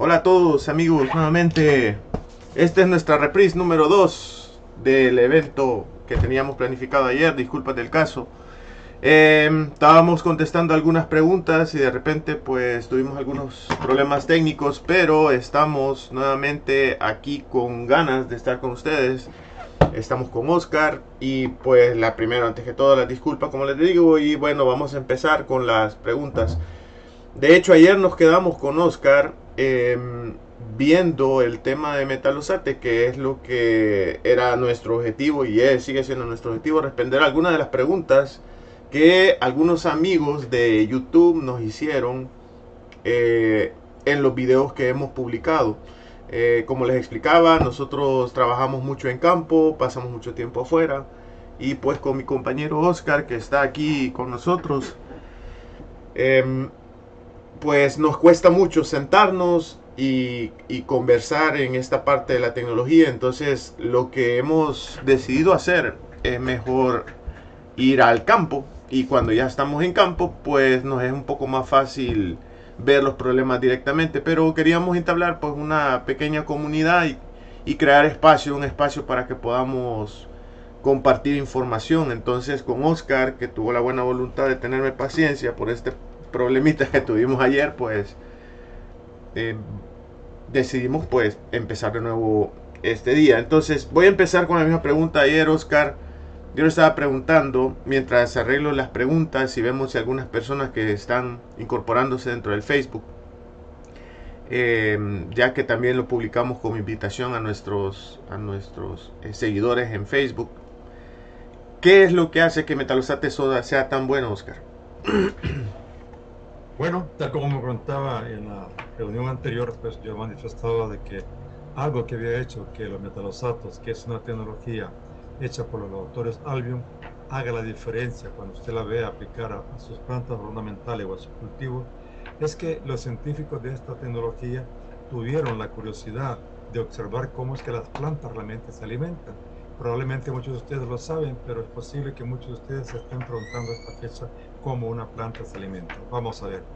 Hola a todos amigos, nuevamente esta es nuestra reprise número 2 del evento que teníamos planificado ayer, disculpas del caso. Em, estábamos contestando algunas preguntas y de repente pues tuvimos algunos problemas técnicos, pero estamos nuevamente aquí con ganas de estar con ustedes. Estamos con Oscar y pues la primera, antes que todo, la disculpa como les digo y bueno, vamos a empezar con las preguntas. De hecho, ayer nos quedamos con Oscar Em, viendo el tema de Metalosate, que es lo que era nuestro objetivo y es, sigue siendo nuestro objetivo, responder algunas de las preguntas que algunos amigos de YouTube nos hicieron eh, en los videos que hemos publicado. Eh, como les explicaba, nosotros trabajamos mucho en campo, pasamos mucho tiempo afuera y pues con mi compañero Oscar que está aquí con nosotros, em, pues nos cuesta mucho sentarnos y, conversar en esta parte de la tecnología. Entonces lo que hemos decidido hacer es mejor ir al campo y cuando ya estamos en campo pues nos es un poco más fácil ver los problemas directamente. Pero queríamos entablar pues una pequeña comunidad y, crear espacio, un espacio para que podamos compartir información. Entonces con Oscar, que tuvo la buena voluntad de tenerme paciencia por este problemitas que tuvimos ayer, pues eh, decidimos pues empezar de nuevo este día. Entonces voy a empezar con la misma pregunta ayer, Oscar. Yo le estaba preguntando, mientras arreglo las preguntas y vemos si algunas personas que están incorporándose dentro del Facebook, em, ya que también lo publicamos como invitación a nuestros, a nuestros eh, seguidores en Facebook. ¿Qué es lo que hace que Metalosate Soda sea tan bueno, Oscar? Bueno, tal como me contaba en la reunión anterior, pues yo manifestaba de que algo que había hecho que los metalosatos, que es una tecnología hecha por los doctores Albion, haga la diferencia cuando usted la ve aplicar a, sus plantas ornamentales o a sus cultivos, es que los científicos de esta tecnología tuvieron la curiosidad de observar cómo es que las plantas realmente se alimentan. Probablemente muchos de ustedes lo saben, pero es posible que muchos de ustedes se estén preguntando esta fecha cómo una planta se alimenta. Vamos a ver.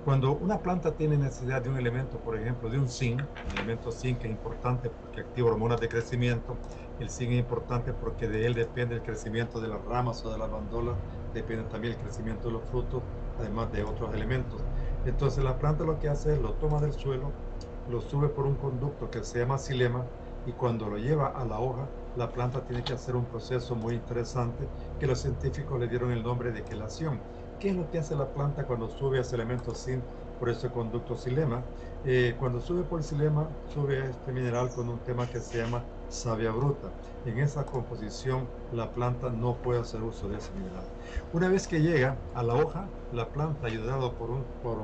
Cuando una planta tiene necesidad de un elemento, por ejemplo, de un zinc, el elemento zinc es importante porque activa hormonas de crecimiento, el zinc es importante porque de él depende el crecimiento de las ramas o de las bandolas, depende también el crecimiento de los frutos, además de otros elementos. Entonces la planta lo que hace es lo toma del suelo, lo sube por un conducto que se llama xilema y cuando lo lleva a la hoja, la planta tiene que hacer un proceso muy interesante que los científicos le dieron el nombre de quelación. ¿Qué es lo que hace la planta cuando sube a ese elemento zinc por ese conducto xilema? Eh, cuando sube por el xilema, sube a este mineral con un tema que se llama savia bruta. En esa composición, la planta no puede hacer uso de ese mineral. Una vez que llega a la hoja, la planta, ayudado por un, por,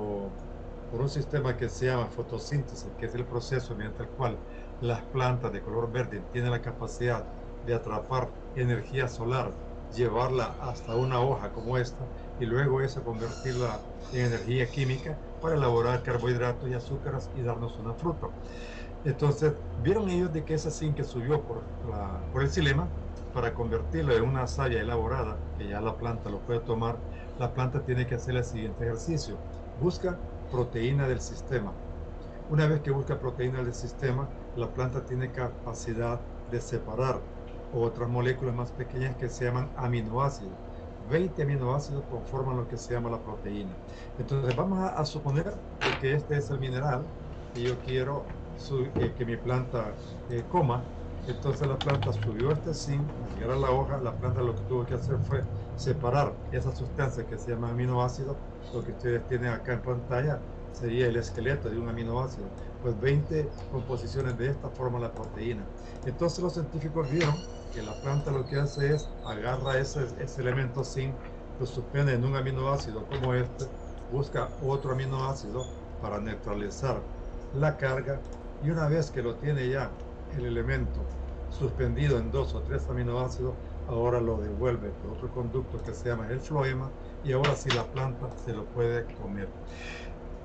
por un sistema que se llama fotosíntesis, que es el proceso mediante el cual las plantas de color verde tienen la capacidad de atrapar energía solar, llevarla hasta una hoja como esta y luego esa convertirla en energía química para elaborar carbohidratos y azúcares y darnos una fruta. Entonces, vieron ellos de que ese zinc que subió por, el silema, para convertirlo en una saya elaborada, que ya la planta lo puede tomar, la planta tiene que hacer el siguiente ejercicio. Busca proteína del sistema. Una vez que busca proteína del sistema, la planta tiene capacidad de separar otras moléculas más pequeñas que se llaman aminoácidos. 20 aminoácidos conforman lo que se llama la proteína. Entonces vamos a, suponer que este es el mineral y yo quiero eh, que mi planta eh, coma. Entonces la planta subió este zinc, al llegar a la hoja, la planta lo que tuvo que hacer fue separar esa sustancia que se llama aminoácido, lo que ustedes tienen acá en pantalla, sería el esqueleto de un aminoácido, pues 20 composiciones de esta forma la proteína. Entonces los científicos vieron que la planta lo que hace es agarra ese, ese elemento zinc, lo suspende en un aminoácido como este, busca otro aminoácido para neutralizar la carga y una vez que lo tiene ya el elemento suspendido en dos o tres aminoácidos, ahora lo devuelve por otro conducto que se llama el floema y ahora sí la planta se lo puede comer.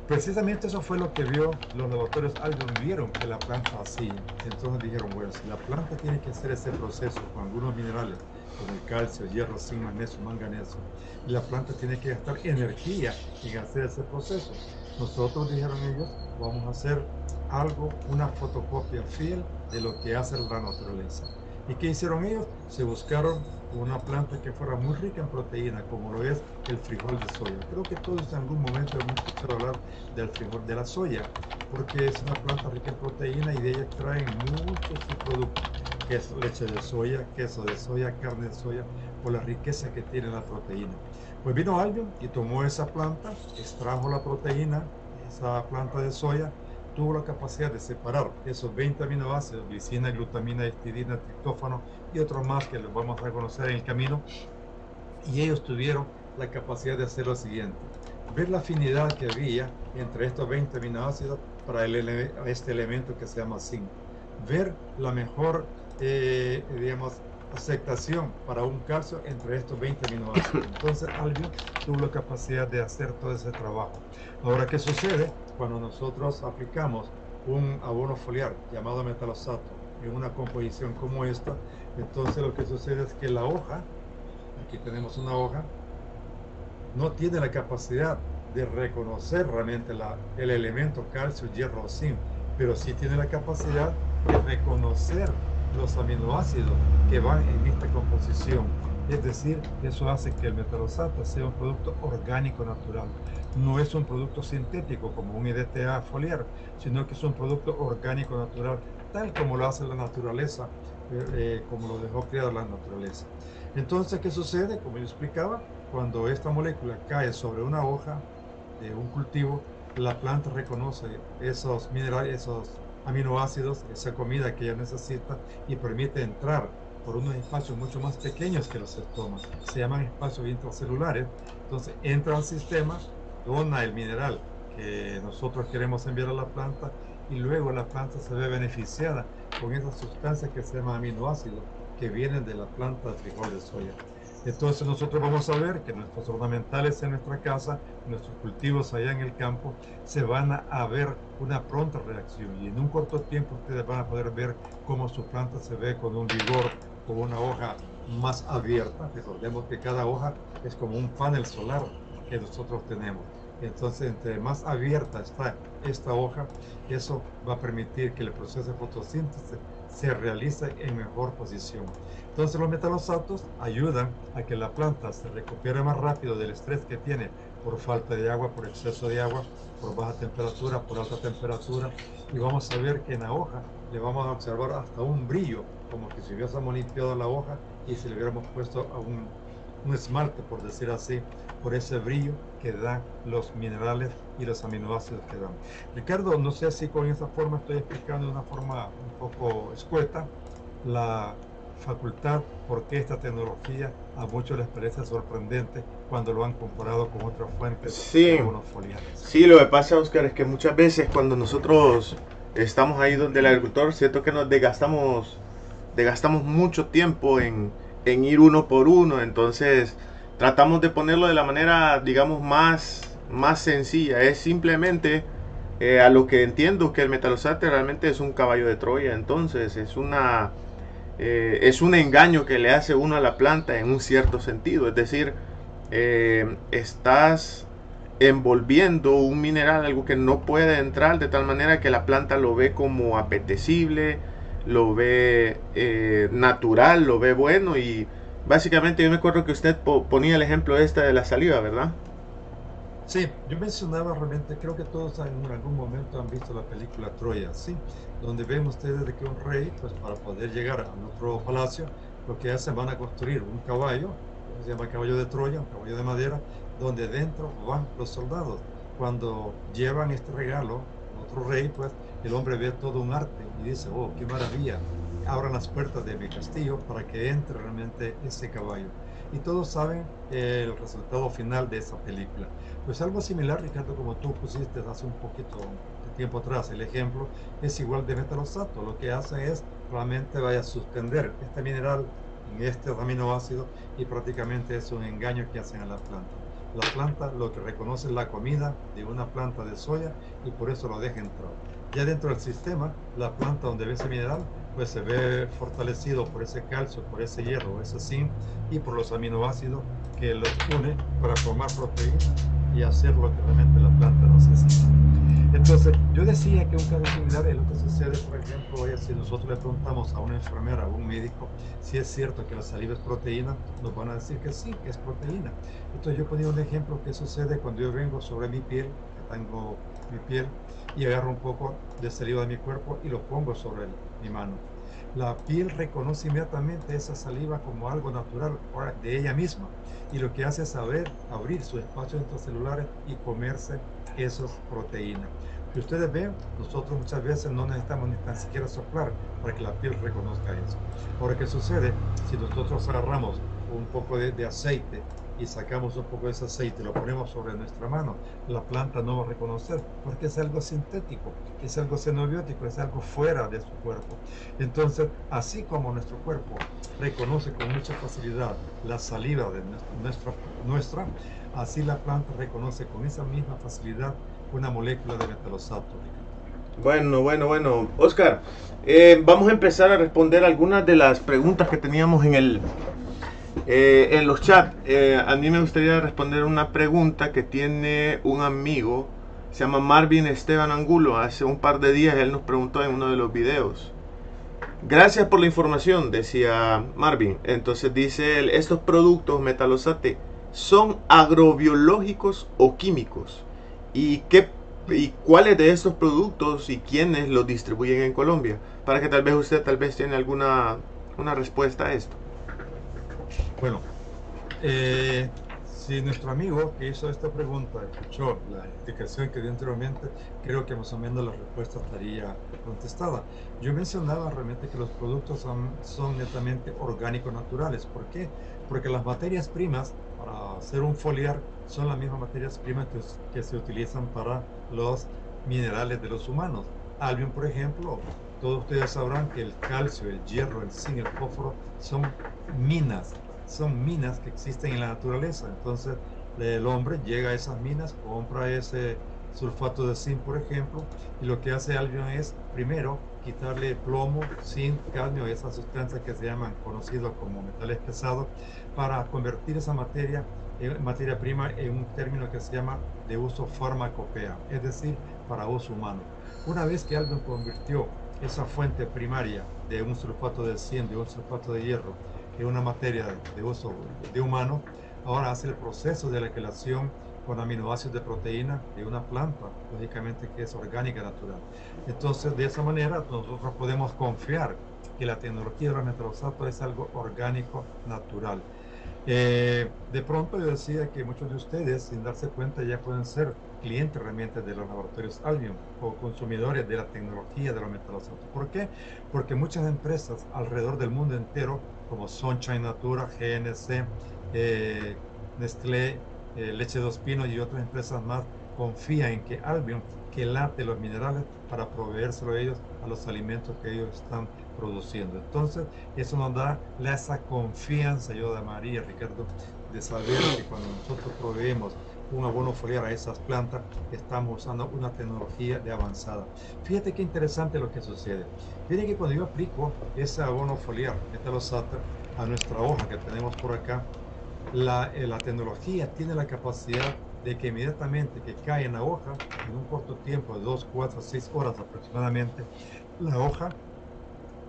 Precisamente eso fue lo que vio los laboratorios Albion, vieron que la planta así. Entonces dijeron, bueno, si la planta tiene que hacer ese proceso con algunos minerales, como el calcio, hierro, zinc, magnesio, manganeso, y la planta tiene que gastar energía en hacer ese proceso. Nosotros, dijeron ellos, vamos a hacer algo, una fotocopia fiel de lo que hace la naturaleza. ¿Y qué hicieron ellos? Se buscaron una planta que fuera muy rica en proteína, como lo es el frijol de soya. Creo que todos en algún momento hemos escuchado hablar del frijol de la soya, porque es una planta rica en proteína y de ella extraen muchos productos, que leche de soya, queso de soya, carne de soya, por la riqueza que tiene la proteína. Pues vino alguien y tomó esa planta, extrajo la proteína, esa planta de soya, tuvo la capacidad de separar esos 20 aminoácidos, glicina, glutamina, histidina, triptófano y otros más que les vamos a conocer en el camino. Y ellos tuvieron la capacidad de hacer lo siguiente, ver la afinidad que había entre estos 20 aminoácidos para este elemento que se llama zinc, ver la mejor, eh, digamos, aceptación para un calcio entre estos 20 aminoácidos. Entonces alguien tuvo la capacidad de hacer todo ese trabajo. Ahora, ¿qué sucede? Cuando nosotros aplicamos un abono foliar llamado metalosato en una composición como esta, entonces lo que sucede es que la hoja, aquí tenemos una hoja, no tiene la capacidad de reconocer realmente el elemento calcio, hierro o zinc, pero sí tiene la capacidad de reconocer los aminoácidos que van en esta composición. Es decir, eso hace que el metalosato sea un producto orgánico natural. No es un producto sintético como un EDTA foliar, sino que es un producto orgánico natural, tal como lo hace la naturaleza, eh, eh, como lo dejó crear la naturaleza. Entonces, ¿qué sucede? Como yo explicaba, cuando esta molécula cae sobre una hoja de un cultivo, la planta reconoce esos minerales, esos aminoácidos, esa comida que ella necesita y permite entrar por unos espacios mucho más pequeños que los estomas. Se llaman espacios intracelulares. Entonces entra al sistema, dona el mineral que nosotros queremos enviar a la planta y luego la planta se ve beneficiada con esas sustancias que se llaman aminoácidos que vienen de la planta de frijol de soya. Entonces nosotros vamos a ver que nuestros ornamentales en nuestra casa, nuestros cultivos allá en el campo, se van a, ver una pronta reacción y en un corto tiempo ustedes van a poder ver cómo su planta se ve con un vigor, con una hoja más abierta. Recordemos que cada hoja es como un panel solar que nosotros tenemos. Entonces, entre más abierta está esta hoja, eso va a permitir que el proceso de fotosíntesis se realice en mejor posición. Entonces los metalosatos ayudan a que la planta se recupere más rápido del estrés que tiene por falta de agua, por exceso de agua, por baja temperatura, por alta temperatura. Y vamos a ver que en la hoja le vamos a observar hasta un brillo, como que si hubiésemos limpiado la hoja y si le hubiéramos puesto un, un esmalte, por decir así, por ese brillo que dan los minerales y los aminoácidos que dan. Ricardo, no sé si con esa forma estoy explicando de una forma un poco escueta la facultad porque esta tecnología a muchos les parece sorprendente cuando lo han comparado con otras fuentes sí, Sí, lo que pasa, Oscar, es que muchas veces cuando nosotros estamos ahí donde el agricultor, siento que nos desgastamos, desgastamos mucho tiempo en, en ir uno por uno, entonces tratamos de ponerlo de la manera, digamos, más, más sencilla. Es simplemente eh, a lo que entiendo que el metalosate realmente es un caballo de Troya, entonces es una eh, es un engaño que le hace uno a la planta en un cierto sentido. Es decir, eh, estás envolviendo un mineral, algo que no puede entrar de tal manera que la planta lo ve como apetecible, lo ve natural, lo ve bueno y básicamente yo me acuerdo que usted ponía el ejemplo este de la saliva, ¿verdad? Sí, yo mencionaba realmente, creo que todos en algún momento han visto la película Troya, ¿sí? Donde ven ustedes de que un rey, pues para poder llegar a nuestro palacio, lo que hacen van a construir un caballo, se llama caballo de Troya, un caballo de madera, donde dentro van los soldados. Cuando llevan este regalo, otro rey, pues el hombre ve todo un arte y dice, oh, qué maravilla, abran las puertas de mi castillo para que entre realmente ese caballo. Y todos saben el resultado final de esa película. Pues algo similar, Ricardo, como tú pusiste hace un poquito de tiempo atrás, el ejemplo es igual de metalosato. Lo que hace es realmente vaya a suspender este mineral en este aminoácido y prácticamente es un engaño que hacen a la planta. La planta lo que reconoce es la comida de una planta de soya y por eso lo deja entrar. Ya dentro del sistema, la planta donde ve ese mineral, pues se ve fortalecido por ese calcio, por ese hierro, ese zinc y por los aminoácidos que los une para formar proteína y hacer lo que realmente la planta necesita. Entonces, yo decía que un caso similar es lo que sucede, por ejemplo, hoy si nosotros le preguntamos a una enfermera, a un médico, si es cierto que la saliva es proteína, nos van a decir que sí, que es proteína. Entonces, yo ponía un ejemplo que sucede cuando yo vengo sobre mi piel, que tengo mi piel, y agarro un poco de saliva de mi cuerpo y lo pongo sobre mano. La piel reconoce inmediatamente esa saliva como algo natural de ella misma y lo que hace es saber abrir sus espacios intracelulares y comerse esas proteínas. Si ustedes ven, nosotros muchas veces no necesitamos ni tan siquiera soplar para que la piel reconozca eso. Ahora, ¿qué sucede? Si nosotros agarramos un poco de aceite y sacamos un poco de ese aceite lo ponemos sobre nuestra mano, la planta no va a reconocer porque es algo sintético, es algo xenobiótico, es algo fuera de su cuerpo. Entonces, así como nuestro cuerpo reconoce con mucha facilidad la saliva de nuestra, nuestra así la planta reconoce con esa misma facilidad una molécula de metalosato. Bueno, bueno, bueno. Oscar, eh, vamos a empezar a responder algunas de las preguntas que teníamos en el, eh, en los chats, eh, a mí me gustaría responder una pregunta que tiene un amigo, se llama Marvin Esteban Angulo. Hace un par de días él nos preguntó en uno de los videos. Gracias por la información, decía Marvin. Entonces dice él, estos productos metalosate son agrobiológicos o químicos. ¿Y, qué, ¿Y cuáles de estos productos y quiénes los distribuyen en Colombia? Para que tal vez usted tal vez tiene alguna una respuesta a esto. Bueno, eh, si nuestro amigo que hizo esta pregunta escuchó la explicación que dio anteriormente, creo que más o menos la respuesta estaría contestada. Yo mencionaba realmente que los productos son, son netamente orgánicos naturales. ¿Por qué? Porque las materias primas para hacer un foliar son las mismas materias primas que, que se utilizan para los minerales de los humanos. Albion, por ejemplo, todos ustedes sabrán que el calcio, el hierro, el zinc, el fósforo son minas son minas que existen en la naturaleza. Entonces el hombre llega a esas minas, compra ese sulfato de zinc, por ejemplo, y lo que hace Albion es, primero, quitarle plomo, zinc, cadmio, esas sustancias que se llaman conocidos como metales pesados, para convertir esa materia en materia prima en un término que se llama de uso farmacopea, es decir, para uso humano. Una vez que Albion convirtió esa fuente primaria de un sulfato de zinc, de un sulfato de hierro, es una materia de uso de humano, ahora hace el proceso de la quelación con aminoácidos de proteína de una planta, lógicamente que es orgánica natural. Entonces, de esa manera, nosotros podemos confiar que la tecnología de la metrosato es algo orgánico natural. Eh, de pronto yo decía que muchos de ustedes, sin darse cuenta, ya pueden ser clientes realmente de los laboratorios Albion o consumidores de la tecnología de los metalosatos. ¿Por qué? Porque muchas empresas alrededor del mundo entero como Sunshine Natura, GNC, eh, Nestlé, eh, Leche Dos Pinos y otras empresas más confían en que Albion que late los minerales para proveérselo a ellos a los alimentos que ellos están produciendo. Entonces, eso nos da esa confianza, yo de María, Ricardo, de saber que cuando nosotros proveemos un abono foliar a esas plantas, estamos usando una tecnología de avanzada. Fíjate qué interesante lo que sucede. Fíjate que cuando yo aplico ese abono foliar, metalosata, a nuestra hoja que tenemos por acá, la, eh, la tecnología tiene la capacidad de que inmediatamente que cae en la hoja, en un corto tiempo de 2, 4, 6 horas aproximadamente, la hoja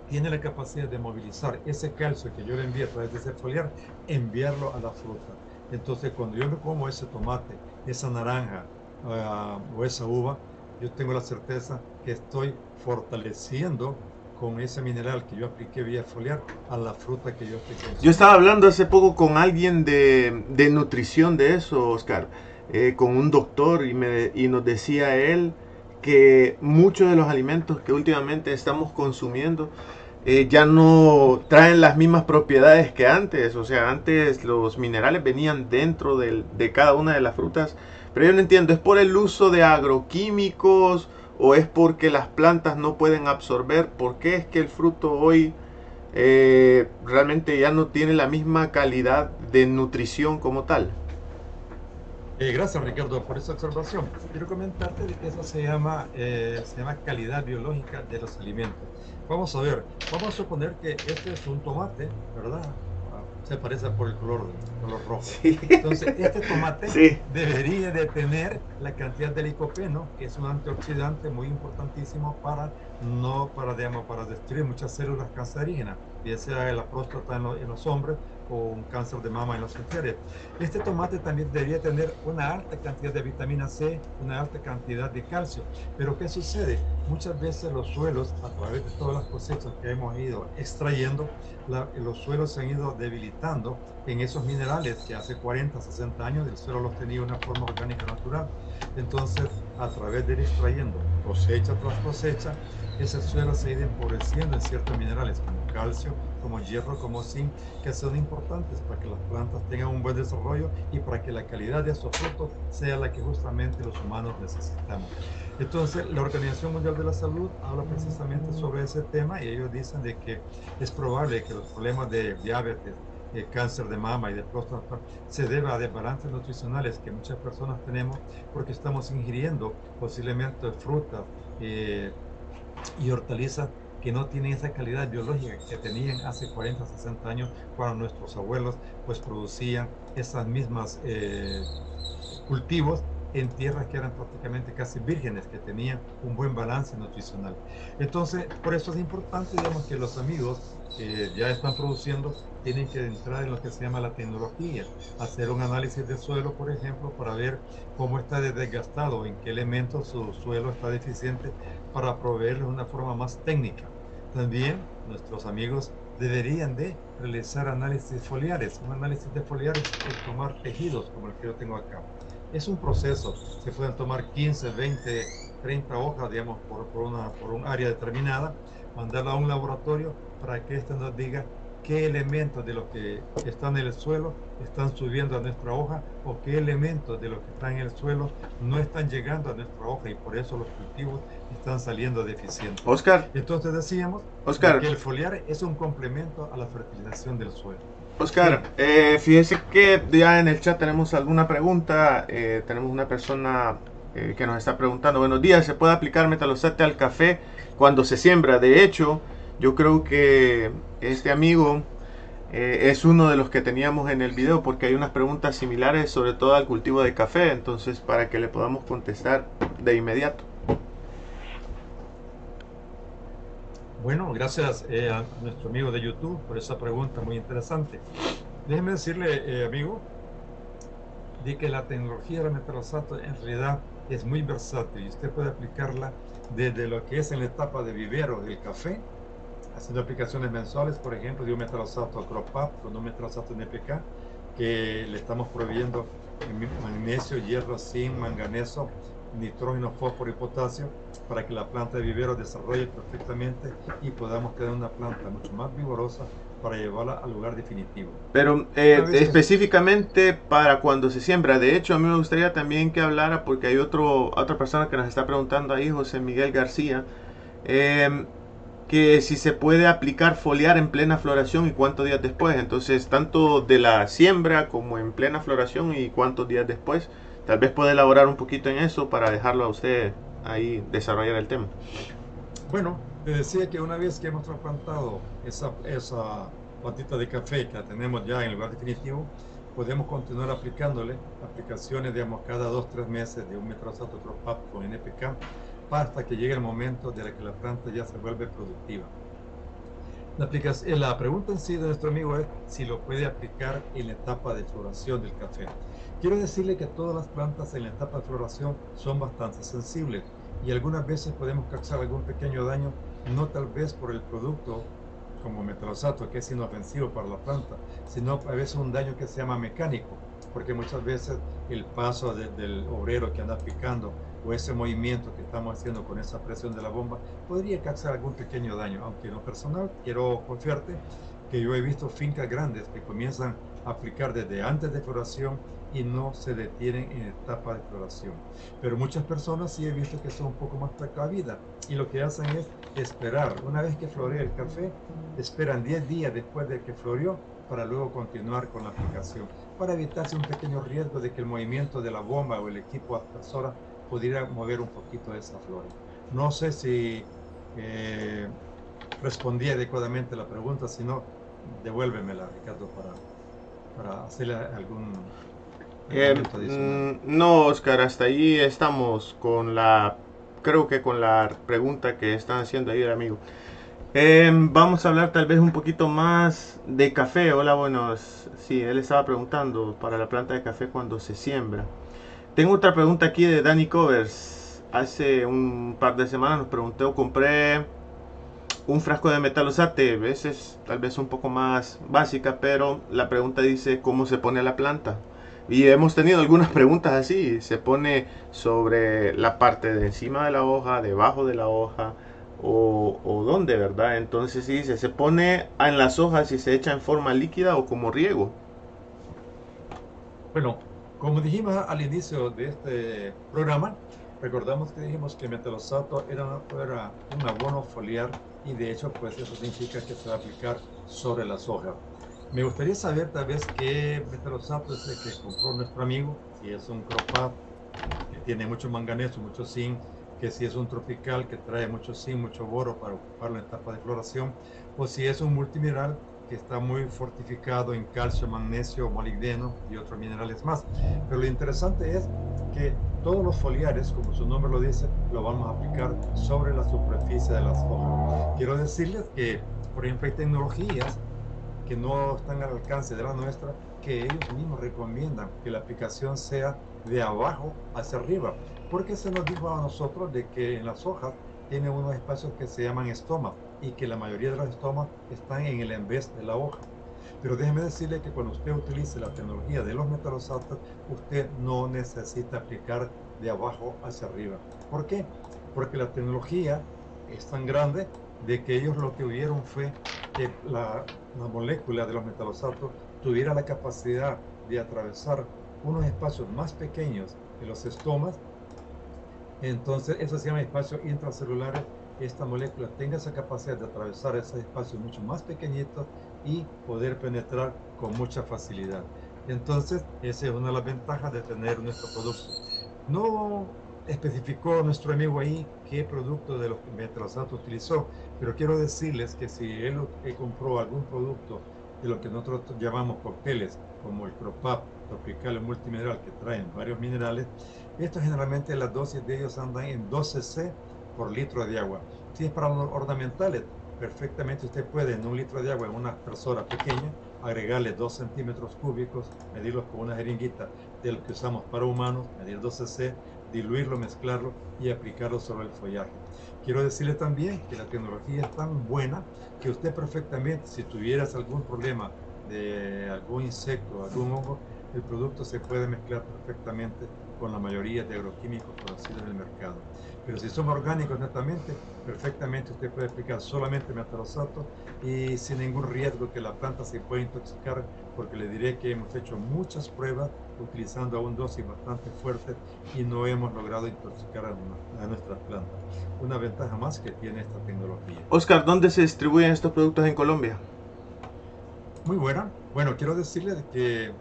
tiene la capacidad de movilizar ese calcio que yo le envío a través de ese foliar, enviarlo a la fruta. Entonces, cuando yo me como ese tomate, esa naranja uh, o esa uva, yo tengo la certeza que estoy fortaleciendo con ese mineral que yo apliqué vía foliar a la fruta que yo apliqué. Yo estaba hablando hace poco con alguien de, de nutrición de eso, Oscar, eh, con un doctor y, me, y nos decía él que muchos de los alimentos que últimamente estamos consumiendo eh, ya no traen las mismas propiedades que antes. O sea, antes los minerales venían dentro del, de cada una de las frutas. Pero yo no entiendo, ¿es por el uso de agroquímicos o es porque las plantas no pueden absorber? ¿Por qué es que el fruto hoy eh, realmente ya no tiene la misma calidad de nutrición como tal? Eh, gracias Ricardo por esa observación. Quiero comentarte de que eso se llama, eh, se llama calidad biológica de los alimentos. Vamos a ver, vamos a suponer que este es un tomate, ¿verdad? se parece por el color, color rojo. Entonces, este tomate debería de tener la cantidad de licopeno, que es un antioxidante muy importantísimo para no para, digamos, para destruir muchas células cancerígenas, ya sea la próstata en los hombres un cáncer de mama en las mujeres. Este tomate también debería tener una alta cantidad de vitamina C, una alta cantidad de calcio. Pero ¿qué sucede? Muchas veces los suelos, a través de todas las cosechas que hemos ido extrayendo, los suelos se han ido debilitando en esos minerales que hace 40, 60 años el suelo los tenía de una forma orgánica natural. Entonces, a través de ir extrayendo cosecha tras cosecha, ese suelo se ha ido empobreciendo en ciertos minerales como calcio, como hierro, como zinc, que son importantes para que las plantas tengan un buen desarrollo y para que la calidad de esos frutos sea la que justamente los humanos necesitamos. Entonces, la Organización Mundial de la Salud habla precisamente sobre ese tema y ellos dicen de que es probable que los problemas de diabetes, de cáncer de mama y de próstata se deba a desbalances nutricionales que muchas personas tenemos porque estamos ingiriendo posiblemente frutas eh, y hortalizas que no tienen esa calidad biológica que tenían hace 40, 60 años cuando nuestros abuelos pues producían esas mismas eh, cultivos en tierras que eran prácticamente casi vírgenes, que tenían un buen balance nutricional. Entonces, por eso es importante, digamos, que los amigos que ya están produciendo tienen que entrar en lo que se llama la tecnología, hacer un análisis de suelo, por ejemplo, para ver cómo está desgastado, en qué elementos su suelo está deficiente, para proveerles una forma más técnica. También nuestros amigos deberían de realizar análisis foliares. Un análisis de foliares es tomar tejidos como el que yo tengo acá. Es un proceso, se pueden tomar 15, 20, 30 hojas, digamos, por, por, una, por un área determinada, mandarla a un laboratorio para que éste nos diga qué elementos de los que están en el suelo están subiendo a nuestra hoja o qué elementos de los que están en el suelo no están llegando a nuestra hoja y por eso los cultivos están saliendo deficientes. Oscar. Entonces decíamos Oscar. que el foliar es un complemento a la fertilización del suelo. Oscar, eh, fíjese que ya en el chat tenemos alguna pregunta. Eh, tenemos una persona eh, que nos está preguntando, buenos días, ¿se puede aplicar metalosate al café cuando se siembra? De hecho, yo creo que este amigo eh, es uno de los que teníamos en el video porque hay unas preguntas similares sobre todo al cultivo de café, entonces para que le podamos contestar de inmediato. Bueno, gracias eh, a nuestro amigo de YouTube por esa pregunta muy interesante. Déjeme decirle, eh, amigo, de que la tecnología de la metalosato en realidad es muy versátil y usted puede aplicarla desde lo que es en la etapa de vivero del café haciendo aplicaciones mensuales, por ejemplo, de un metalosato CropUp con un metalosato NPK, que le estamos proveyendo magnesio, hierro, zinc, manganeso, nitrógeno, fósforo y potasio para que la planta de vivero desarrolle perfectamente y podamos tener una planta mucho más vigorosa para llevarla al lugar definitivo. Pero eh, específicamente para cuando se siembra, de hecho a mí me gustaría también que hablara porque hay otro, otra persona que nos está preguntando ahí, José Miguel García. Eh, que si se puede aplicar foliar en plena floración y cuántos días después. Entonces, tanto de la siembra como en plena floración y cuántos días después. Tal vez puede elaborar un poquito en eso para dejarlo a usted ahí desarrollar el tema. Bueno, te decía que una vez que hemos trasplantado esa, esa patita de café que la tenemos ya en el lugar definitivo, podemos continuar aplicándole aplicaciones, digamos, cada dos, tres meses de un metrosato con NPK hasta que llegue el momento de que la planta ya se vuelve productiva. Eh, la pregunta en sí de nuestro amigo es si lo puede aplicar en la etapa de floración del café. Quiero decirle que todas las plantas en la etapa de floración son bastante sensibles y algunas veces podemos causar algún pequeño daño, no tal vez por el producto como metalosato, que es inofensivo para la planta, sino a veces un daño que se llama mecánico, porque muchas veces el paso del obrero que anda picando o ese movimiento que estamos haciendo con esa presión de la bomba podría causar algún pequeño daño, aunque en lo personal quiero confiarte que yo he visto fincas grandes que comienzan a aplicar desde antes de floración y no se detienen en etapa de floración. Pero muchas personas sí he visto que son un poco más precavidas y lo que hacen es esperar. Una vez que florea el café, esperan 10 días después de que floreó para luego continuar con la aplicación. para evitarse un pequeño riesgo de que el movimiento de la bomba o el equipo aspersora pudiera mover un poquito esa flora. No sé si eh, respondí adecuadamente la pregunta, si no, devuélvemela, Ricardo, para, para hacerle algún... Eh, mm, no, Oscar, hasta ahí estamos con la, creo que con la pregunta que están haciendo ahí el amigo. Eh, vamos a hablar tal vez un poquito más de café. Hola, buenos. Sí, él estaba preguntando para la planta de café cuando se siembra. Tengo otra pregunta aquí de Danny Covers. Hace un par de semanas nos preguntó, compré un frasco de metalosate, veces tal vez un poco más básica, pero la pregunta dice cómo se pone la planta. Y hemos tenido algunas preguntas así, se pone sobre la parte de encima de la hoja, debajo de la hoja, o, dónde, ¿verdad? Entonces dice, se pone en las hojas y se echa en forma líquida o como riego. Bueno, como dijimos al inicio de este programa, recordamos que dijimos que metalosato era, era un abono foliar y de hecho pues eso significa que se va a aplicar sobre las hojas. Me gustaría saber tal vez qué metalosato es el que compró nuestro amigo, si es un cropat que tiene mucho manganeso, mucho zinc, que si es un tropical que trae mucho zinc, mucho boro para ocuparlo en etapa de floración, o si es un multimineral que está muy fortificado en calcio, magnesio, molibdeno y otros minerales más. Pero lo interesante es que todos los foliares, como su nombre lo dice, lo vamos a aplicar sobre la superficie de las hojas. Quiero decirles que, por ejemplo, hay tecnologías que no están al alcance de la nuestra, que ellos mismos recomiendan que la aplicación sea de abajo hacia arriba, porque se nos dijo a nosotros de que en las hojas tiene unos espacios que se llaman estomas y que la mayoría de los estomas están en el envés de la hoja. Pero déjeme decirle que cuando usted utilice la tecnología de los metalosatos, usted no necesita aplicar de abajo hacia arriba. ¿Por qué? Porque la tecnología es tan grande de que ellos lo que vieron fue que la, la molécula de los metalosatos tuviera la capacidad de atravesar unos espacios más pequeños de los estomas. Entonces, eso se llama espacios intracelulares esta molécula tenga esa capacidad de atravesar ese espacio mucho más pequeñito y poder penetrar con mucha facilidad. Entonces, esa es una de las ventajas de tener nuestro producto. No especificó nuestro amigo ahí qué producto de los metalosato utilizó, pero quiero decirles que si él compró algún producto de lo que nosotros llamamos cócteles, como el Cropap tropical o multimineral que traen varios minerales, estos generalmente las dosis de ellos andan en 12 C por litro de agua. Si es para ornamentales, perfectamente usted puede en un litro de agua, en una persona pequeña, agregarle 2 centímetros cúbicos, medirlos con una jeringuita de lo que usamos para humanos, medir 12 cc, diluirlo, mezclarlo y aplicarlo sobre el follaje. Quiero decirle también que la tecnología es tan buena que usted perfectamente, si tuvieras algún problema de algún insecto, algún hongo, el producto se puede mezclar perfectamente con la mayoría de agroquímicos conocidos en el mercado. Pero si son orgánicos netamente, perfectamente usted puede aplicar solamente metalosato y sin ningún riesgo que la planta se pueda intoxicar, porque le diré que hemos hecho muchas pruebas utilizando aún dosis bastante fuertes y no hemos logrado intoxicar a, nuestras plantas. Una ventaja más que tiene esta tecnología. Oscar, ¿dónde se distribuyen estos productos en Colombia? Muy buena. Bueno, quiero decirle que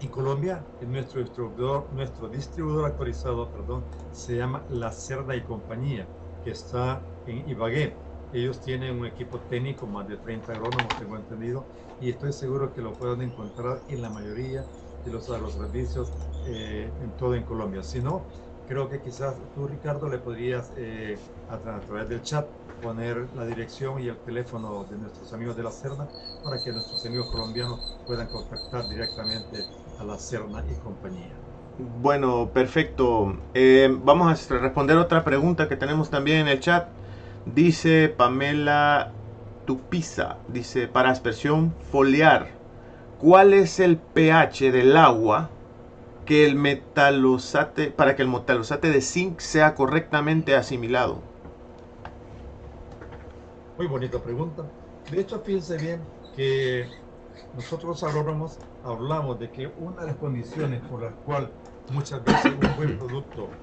en Colombia, nuestro distribuidor, nuestro distribuidor actualizado, perdón, se llama La Cerda y Compañía, que está en Ibagué. Ellos tienen un equipo técnico, más de 30 agrónomos, tengo entendido, y estoy seguro que lo pueden encontrar en la mayoría de los, los servicios eh, en todo en Colombia. Si no, creo que quizás tú, Ricardo, le podrías eh, a, través del chat poner la dirección y el teléfono de nuestros amigos de la Cerda para que nuestros amigos colombianos puedan contactar directamente a la Cerna y compañía. Bueno, perfecto. Eh, vamos a responder otra pregunta que tenemos también en el chat. Dice Pamela Tupiza, dice, para aspersión foliar, ¿cuál es el pH del agua que el metalosate, para que el metalosate de zinc sea correctamente asimilado? Muy bonita pregunta. De hecho, fíjense bien que nosotros agrónomos hablamos de que una de las condiciones por las cuales muchas veces un buen producto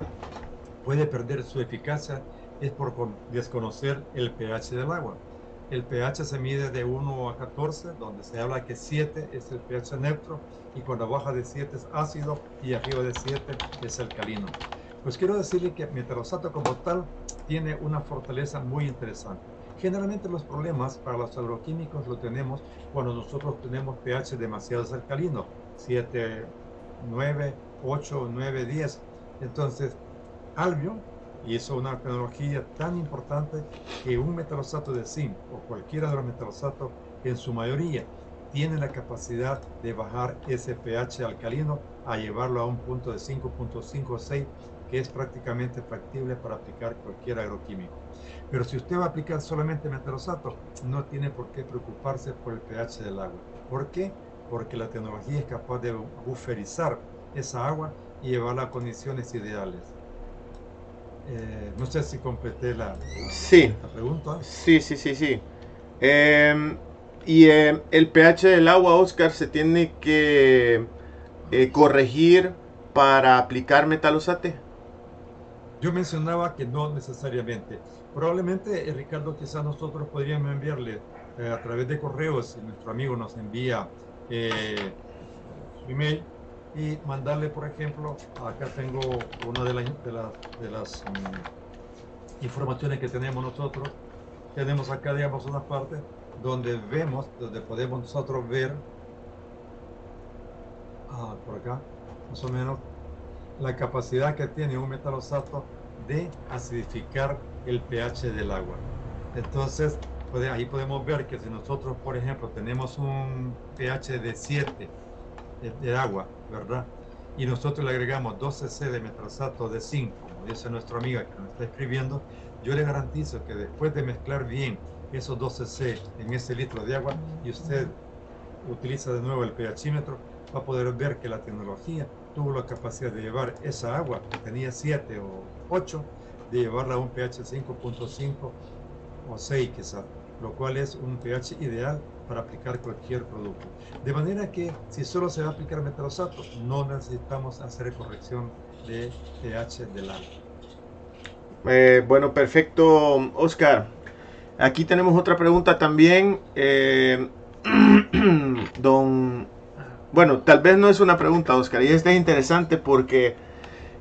puede perder su eficacia es por desconocer el pH del agua. el pH se mide de 1 a 14, donde se habla que 7 es el pH neutro y cuando baja de 7 es ácido y arriba de 7 es alcalino. Pues quiero decirle que metalosato como tal tiene una fortaleza muy interesante. Generalmente los problemas para los agroquímicos lo tenemos cuando nosotros tenemos pH demasiado alcalino, 7, 9, 8, 9, 10. Entonces, Albion hizo una tecnología tan importante que un metalosato de zinc o cualquiera de los en su mayoría tiene la capacidad de bajar ese pH alcalino a llevarlo a un punto de 5.56 que es prácticamente factible para aplicar cualquier agroquímico. Pero si usted va a aplicar solamente metalosato, no tiene por qué preocuparse por el pH del agua. ¿Por qué? Porque la tecnología es capaz de buferizar esa agua y llevarla a condiciones ideales. Eh, no sé si completé la, sí. pregunta. Sí, sí, sí, sí. Em, y em, el pH del agua, Oscar, se tiene que eh, corregir para aplicar metalosate. Yo mencionaba que no necesariamente. Probablemente, eh, Ricardo, quizás nosotros podríamos enviarle a través de correos, si nuestro amigo nos envía su email, y mandarle, por ejemplo, acá tengo una de, de, las mm, informaciones que tenemos nosotros. Tenemos acá, digamos, una parte donde vemos, donde podemos nosotros ver, ah, por acá, más o menos, la capacidad que tiene un metalosato de acidificar el pH del agua. Entonces, ahí podemos ver que si nosotros, por ejemplo, tenemos un pH de 7 de agua, ¿verdad? Y nosotros le agregamos 12 C de metrasato de 5, como dice nuestra amiga que nos está escribiendo, yo le garantizo que después de mezclar bien esos 12 C en ese litro de agua y usted utiliza de nuevo el pHímetro, va a poder ver que la tecnología tuvo la capacidad de llevar esa agua que tenía 7 o 8, de llevarla a un pH 5.5 o 6 quizás, lo cual es un pH ideal para aplicar cualquier producto. De manera que si solo se va a aplicar metalosato, no necesitamos hacer corrección de pH del agua. Eh, bueno, perfecto, Oscar. Aquí tenemos otra pregunta también. Eh, don, bueno, tal vez no es una pregunta, Oscar, y esta es interesante porque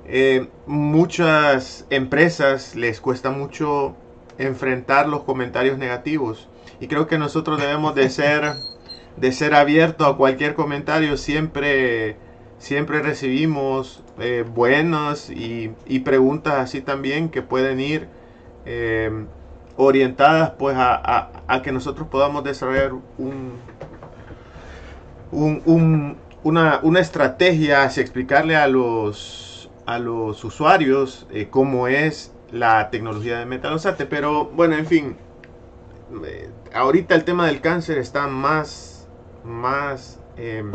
eh, muchas empresas les cuesta mucho enfrentar los comentarios negativos. Y creo que nosotros debemos de ser de ser abiertos a cualquier comentario. Siempre siempre recibimos eh, buenas y, preguntas así también que pueden ir eh, orientadas pues a, que nosotros podamos desarrollar un, una, una, estrategia hacia explicarle a los a los usuarios eh, cómo es la tecnología de metalosate pero bueno en fin ahorita el tema del cáncer está más, más em,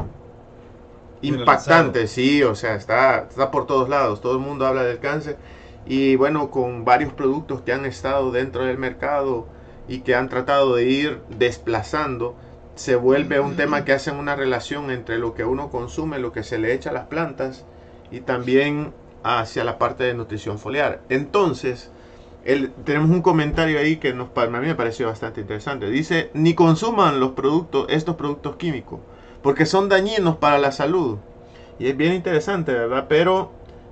impactante, sí, o sea, está, está por todos lados, todo el mundo habla del cáncer y bueno, con varios productos que han estado dentro del mercado y que han tratado de ir desplazando, se vuelve un tema que hace una relación entre lo que uno consume, lo que se le echa a las plantas y también hacia la parte de nutrición foliar. Entonces, tenemos un comentario ahí que a mí me pareció bastante interesante. Dice, ni consuman los productos, estos productos químicos, porque son dañinos para la salud. Y es bien interesante, ¿verdad? Pero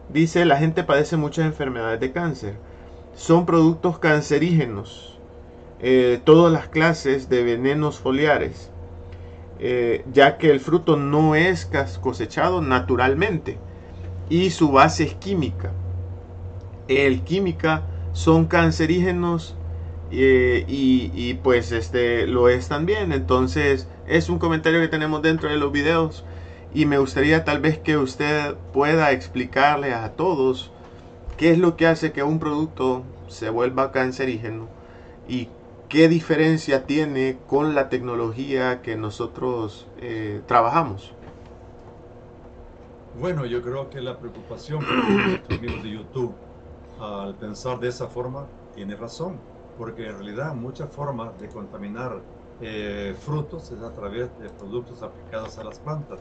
dice, la gente padece muchas enfermedades de cáncer. Son productos cancerígenos. Eh, todas las clases de venenos foliares. Eh, ya que el fruto no es cosechado naturalmente. Y su base es química. El química son cancerígenos eh, y, pues este lo es también. Entonces es un comentario que tenemos dentro de los videos y me gustaría tal vez que usted pueda explicarle a todos qué es lo que hace que un producto se vuelva cancerígeno y qué diferencia tiene con la tecnología que nosotros eh, trabajamos. Bueno, yo creo que la preocupación amigos de YouTube al pensar de esa forma, tiene razón, porque en realidad muchas formas de contaminar eh, frutos es a través de productos aplicados a las plantas.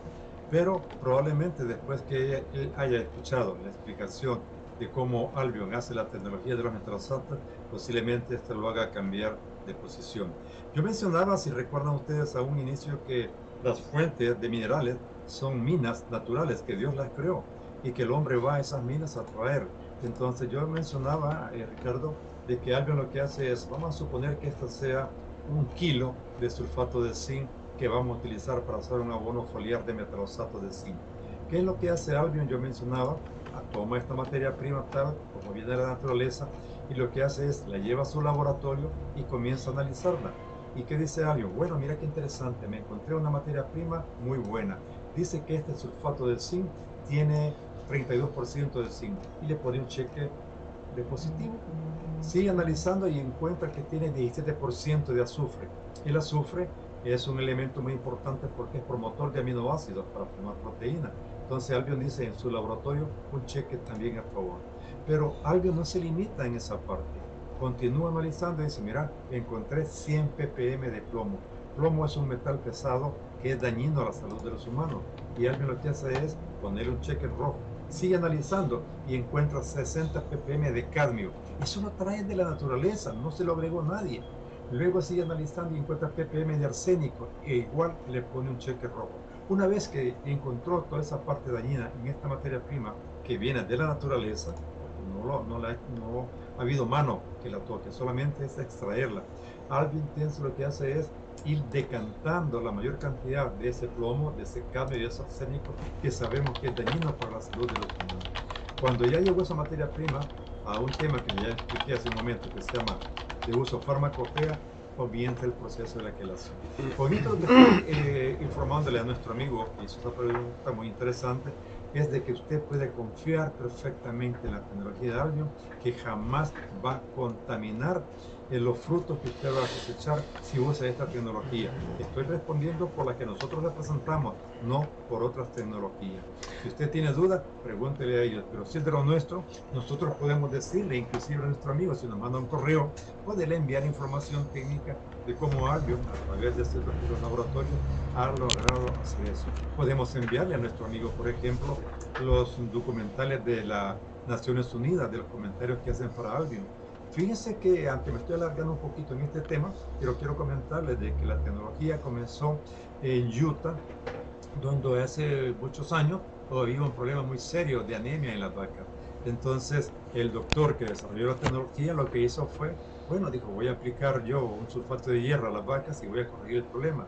Pero probablemente después que él haya escuchado la explicación de cómo Albion hace la tecnología de los metalosatos, posiblemente esto lo haga cambiar de posición. Yo mencionaba, si recuerdan ustedes a un inicio, que las fuentes de minerales son minas naturales que Dios las creó y que el hombre va a esas minas a traer. Entonces yo mencionaba, eh, Ricardo, de que Albion lo que hace es, vamos a suponer que esto sea un kilo de sulfato de zinc que vamos a utilizar para hacer un abono foliar de metalosato de zinc. ¿Qué es lo que hace Albion? Yo mencionaba, toma esta materia prima tal, como viene de la naturaleza, y lo que hace es la lleva a su laboratorio y comienza a analizarla. ¿Y qué dice Albion? Bueno, mira qué interesante, me encontré una materia prima muy buena. Dice que este sulfato de zinc tiene 32% de zinc y le pone un cheque de positivo. Sigue analizando y encuentra que tiene 17% de azufre. El azufre es un elemento muy importante porque es promotor de aminoácidos para formar proteína. Entonces Albion dice en su laboratorio un cheque también a favor. Pero Albion no se limita en esa parte. Continúa analizando y dice, mira, encontré 100 ppm de plomo. Plomo es un metal pesado que es dañino a la salud de los humanos. Y Albion lo que hace es ponerle un cheque rojo. Sigue analizando y encuentra 60 ppm de cadmio. Eso lo trae de la naturaleza, no se lo agregó nadie. Luego sigue analizando y encuentra ppm de arsénico e igual le pone un cheque rojo. Una vez que encontró toda esa parte dañina en esta materia prima que viene de la naturaleza, no, no, no ha habido mano que la toque, solamente es extraerla. Algo intenso lo que hace es ir decantando la mayor cantidad de ese plomo, de ese cadmio y de ese arsénico que sabemos que es dañino para la salud de los humanos. Cuando ya llegó esa materia prima a un tema que ya expliqué hace un momento, que se llama de uso farmacopea, comienza el proceso de la quelación. Que estoy eh, informándole a nuestro amigo, y es una pregunta muy interesante, es de que usted puede confiar perfectamente en la tecnología de Albion, que jamás va a contaminar en los frutos que usted va a cosechar si usa esta tecnología. Estoy respondiendo por la que nosotros le presentamos, no por otras tecnologías. Si usted tiene dudas, pregúntele a ellos. Pero si es de lo nuestro, nosotros podemos decirle, inclusive a nuestro amigo, si nos manda un correo, puede enviar información técnica de cómo Albion, a través de este laboratorio, ha logrado hacer eso. Podemos enviarle a nuestro amigo, por ejemplo, los documentales de las Naciones Unidas, de los comentarios que hacen para Albion Fíjense que, aunque me estoy alargando un poquito en este tema, pero quiero comentarles de que la tecnología comenzó en Utah, donde hace muchos años había un problema muy serio de anemia en las vacas. Entonces, el doctor que desarrolló la tecnología lo que hizo fue, bueno, dijo, voy a aplicar yo un sulfato de hierro a las vacas y voy a corregir el problema.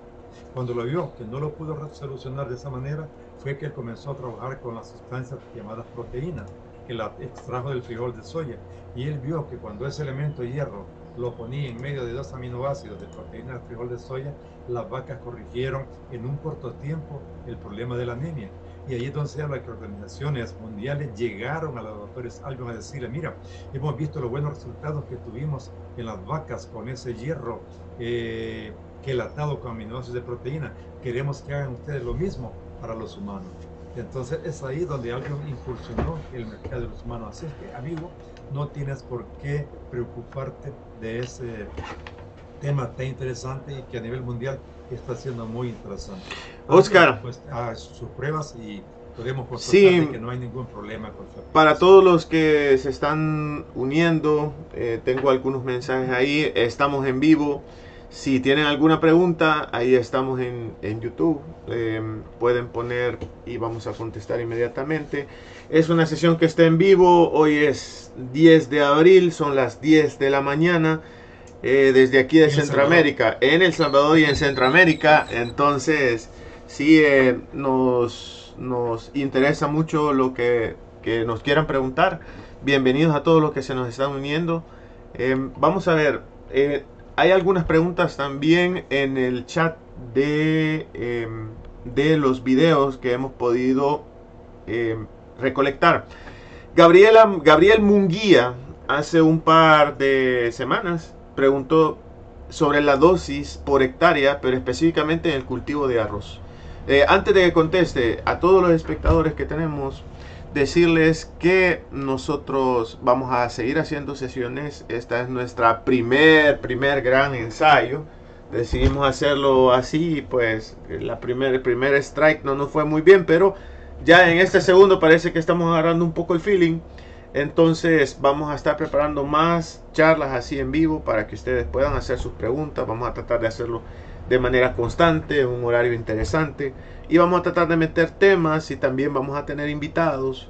Cuando lo vio que no lo pudo solucionar de esa manera, fue que comenzó a trabajar con las sustancias llamadas proteínas que extrajo del frijol de soya. Y él vio que cuando ese elemento hierro lo ponía en medio de dos aminoácidos de proteína del frijol de soya, las vacas corrigieron en un corto tiempo el problema de la anemia. Y ahí es donde habla que organizaciones mundiales llegaron a los doctores Albion a decirle, mira, hemos visto los buenos resultados que tuvimos en las vacas con ese hierro eh, quelatado con aminoácidos de proteína. Queremos que hagan ustedes lo mismo para los humanos. Entonces es ahí donde alguien incursionó el mercado de los humanos. Así es que, amigo, no tienes por qué preocuparte de ese tema tan interesante y que a nivel mundial está siendo muy interesante. Oscar. Pues a sus pruebas y podemos constatar sí, que no hay ningún problema con su Para todos los que se están uniendo, eh, tengo algunos mensajes ahí. Estamos en vivo. Si tienen alguna pregunta, ahí estamos en, en YouTube. Em, pueden poner y vamos a contestar inmediatamente. Es una sesión que está en vivo. Hoy es 10 de abril, son las 10 de la mañana. Eh, desde aquí de Centroamérica, en El Salvador y en Centroamérica. Entonces, sí, eh, nos, nos interesa mucho lo que, que, nos quieran preguntar. Bienvenidos a todos los que se nos están uniendo. Em, vamos a ver. Hay algunas preguntas también en el chat de, em, de los videos que hemos podido em, recolectar. Gabriela, Gabriel Munguía hace un par de semanas preguntó sobre la dosis por hectárea, pero específicamente en el cultivo de arroz. Eh, antes de que conteste a todos los espectadores que tenemos, decirles que nosotros vamos a seguir haciendo sesiones. Esta es nuestra primer, primer gran ensayo. Decidimos hacerlo así, pues la primer, el primer strike no nos fue muy bien, pero ya en este segundo parece que estamos agarrando un poco el feeling. Entonces vamos a estar preparando más charlas así en vivo para que ustedes puedan hacer sus preguntas. Vamos a tratar de hacerlo de manera constante, en un horario interesante. Y vamos a tratar de meter temas y también vamos a tener invitados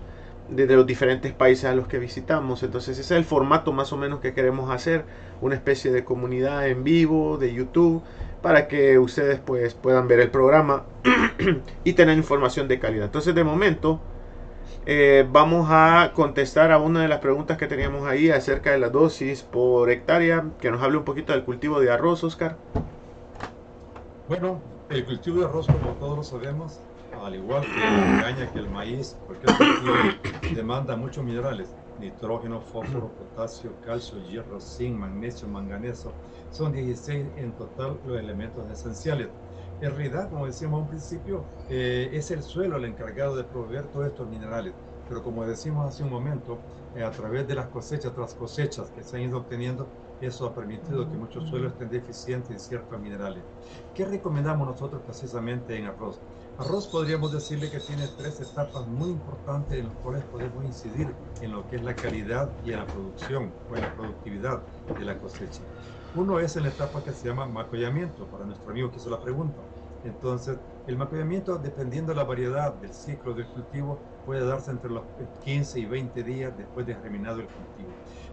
de los diferentes países a los que visitamos. Entonces ese es el formato más o menos que queremos hacer, una especie de comunidad en vivo de YouTube para que ustedes pues puedan ver el programa y tener información de calidad. Entonces de momento eh, vamos a contestar a una de las preguntas que teníamos ahí acerca de la dosis por hectárea, que nos hable un poquito del cultivo de arroz, Oscar. Bueno, el cultivo de arroz, como todos lo sabemos, al igual que la caña, que el maíz, cultivo demanda muchos minerales, nitrógeno, fósforo, potasio, calcio, hierro, zinc, magnesio, manganeso. Son 16 en total los elementos esenciales. En realidad, como decíamos a un principio, eh, es el suelo el encargado de proveer todos estos minerales. Pero como decimos hace un momento, eh, a través de las cosechas tras cosechas que se han ido obteniendo, eso ha permitido que muchos suelos estén deficientes en ciertos minerales. ¿Qué recomendamos nosotros precisamente en arroz? Arroz podríamos decirle que tiene tres etapas muy importantes en las cuales podemos incidir en lo que es la calidad y en la producción o en la productividad de la cosecha. Uno es en la etapa que se llama macollamiento, para nuestro amigo que hizo la pregunta. Entonces, el macollamiento, dependiendo de la variedad del ciclo del cultivo, puede darse entre los 15 y 20 días después de germinado el cultivo.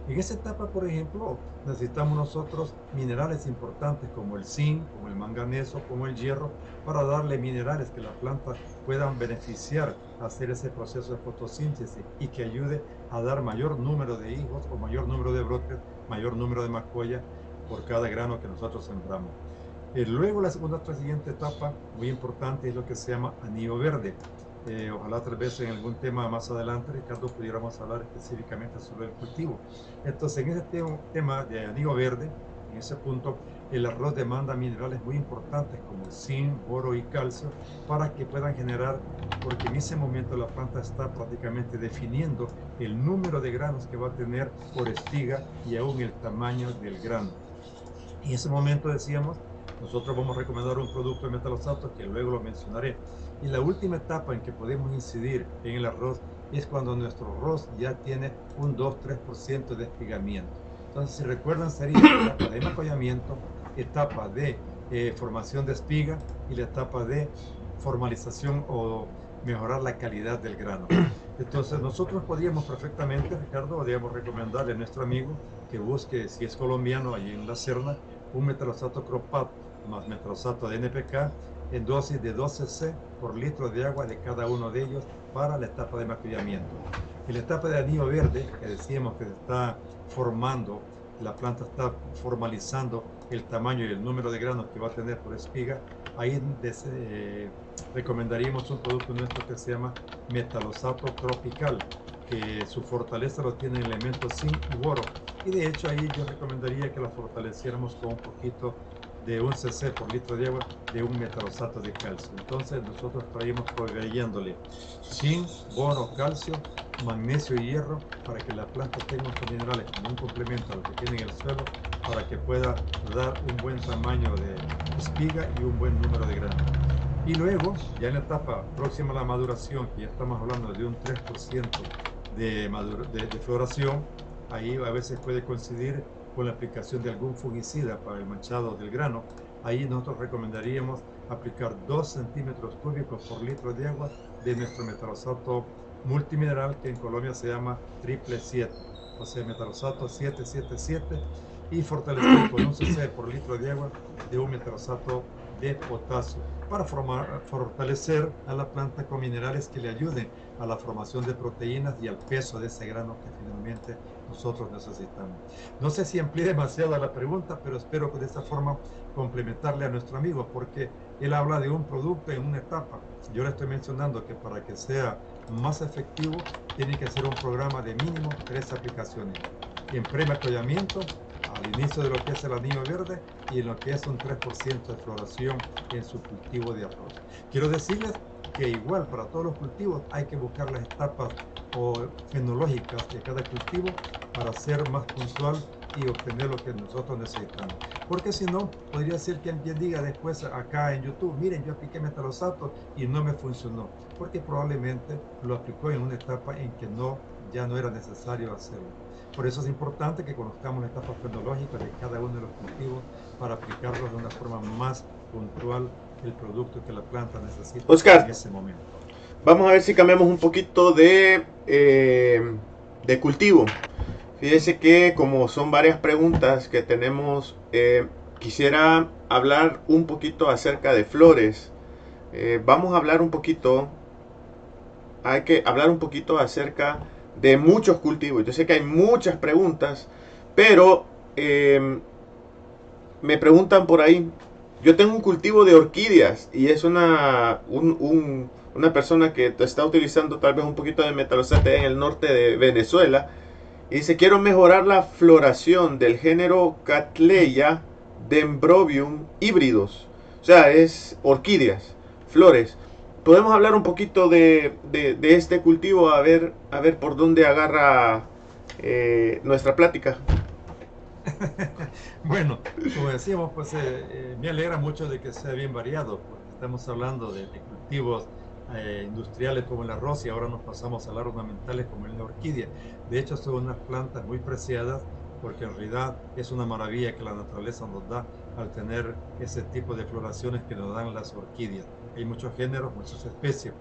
En esa etapa, por ejemplo, necesitamos nosotros minerales importantes como el zinc, como el manganeso, como el hierro, para darle minerales que las plantas puedan beneficiar hacer ese proceso de fotosíntesis y que ayude a dar mayor número de hijos o mayor número de brotes, mayor número de macoya por cada grano que nosotros sembramos. Y luego la segunda, la siguiente etapa, muy importante, es lo que se llama anillo verde. Eh, ojalá tal vez en algún tema más adelante, Ricardo, pudiéramos hablar específicamente sobre el cultivo. Entonces, en ese tema de anillo verde, en ese punto, el arroz demanda minerales muy importantes como zinc, oro y calcio para que puedan generar, porque en ese momento la planta está prácticamente definiendo el número de granos que va a tener por espiga y aún el tamaño del grano. En ese momento decíamos, nosotros vamos a recomendar un producto de metalosato que luego lo mencionaré. Y la última etapa en que podemos incidir en el arroz es cuando nuestro arroz ya tiene un 2-3% de espigamiento. Entonces, si recuerdan, sería etapa de macollamiento, etapa de eh, formación de espiga y la etapa de formalización o mejorar la calidad del grano. Entonces, nosotros podríamos perfectamente, Ricardo, podríamos recomendarle a nuestro amigo que busque, si es colombiano, allí en la Serna, un metalosato cropat más metalosato de NPK en dosis de 12 C por litro de agua de cada uno de ellos para la etapa de maquillamiento. En la etapa de anillo verde, que decíamos que se está formando, la planta está formalizando el tamaño y el número de granos que va a tener por espiga, ahí eh, recomendaríamos un producto nuestro que se llama metalosato tropical, que su fortaleza lo tiene en elementos zinc y oro. Y de hecho ahí yo recomendaría que la fortaleciéramos con un poquito de un cc por litro de agua de un metalosato de calcio. Entonces nosotros traemos proveyéndole zinc, bono, calcio, magnesio y hierro para que la planta tenga estos minerales como un complemento a lo que tiene en el suelo para que pueda dar un buen tamaño de espiga y un buen número de granos. Y luego, ya en la etapa próxima a la maduración, que ya estamos hablando de un 3% de, de, de floración, ahí a veces puede coincidir con la aplicación de algún fungicida para el manchado del grano, ahí nosotros recomendaríamos aplicar 2 centímetros cúbicos por litro de agua de nuestro metalosato multimineral que en Colombia se llama triple 7, o sea, metalosato 777 y fortalecer con un cc por litro de agua de un metalosato de potasio para formar, fortalecer a la planta con minerales que le ayuden a la formación de proteínas y al peso de ese grano que finalmente nosotros necesitamos. No sé si amplíe demasiado la pregunta, pero espero que de esta forma complementarle a nuestro amigo, porque él habla de un producto en una etapa. Yo le estoy mencionando que para que sea más efectivo, tiene que ser un programa de mínimo tres aplicaciones. En premacollamiento, al inicio de lo que es el anillo verde y en lo que es un 3% de floración en su cultivo de arroz. Quiero decirles que igual para todos los cultivos hay que buscar las etapas o fenológicas de cada cultivo para ser más puntual y obtener lo que nosotros necesitamos. Porque si no, podría ser que alguien diga después acá en YouTube, miren, yo apliqué metalosato y no me funcionó, porque probablemente lo aplicó en una etapa en que no ya no era necesario hacerlo. Por eso es importante que conozcamos la etapa fenológica de cada uno de los cultivos para aplicarlos de una forma más puntual el producto que la planta necesita en ese momento. Vamos a ver si cambiamos un poquito de, eh, de cultivo. Fíjese que como son varias preguntas que tenemos, eh, quisiera hablar un poquito acerca de flores. Eh, vamos a hablar un poquito, hay que hablar un poquito acerca de muchos cultivos. Yo sé que hay muchas preguntas, pero em, me preguntan por ahí. Yo tengo un cultivo de orquídeas y es una, una persona que está utilizando tal vez un poquito de metalosate en el norte de Venezuela. Y dice, quiero mejorar la floración del género Cattleya dendrobium híbridos. O sea, es orquídeas, flores podemos hablar un poquito de, este cultivo, a ver, a ver por dónde agarra eh, nuestra plática. bueno, como decíamos, pues eh, eh, me alegra mucho de que sea bien variado, estamos hablando de, cultivos industriales como el arroz y ahora nos pasamos a las ornamentales como la orquídea. De hecho, son unas plantas muy preciadas porque en realidad es una maravilla que la naturaleza nos da al tener ese tipo de floraciones que nos dan las orquídeas. Hay muchos géneros, muchas especies.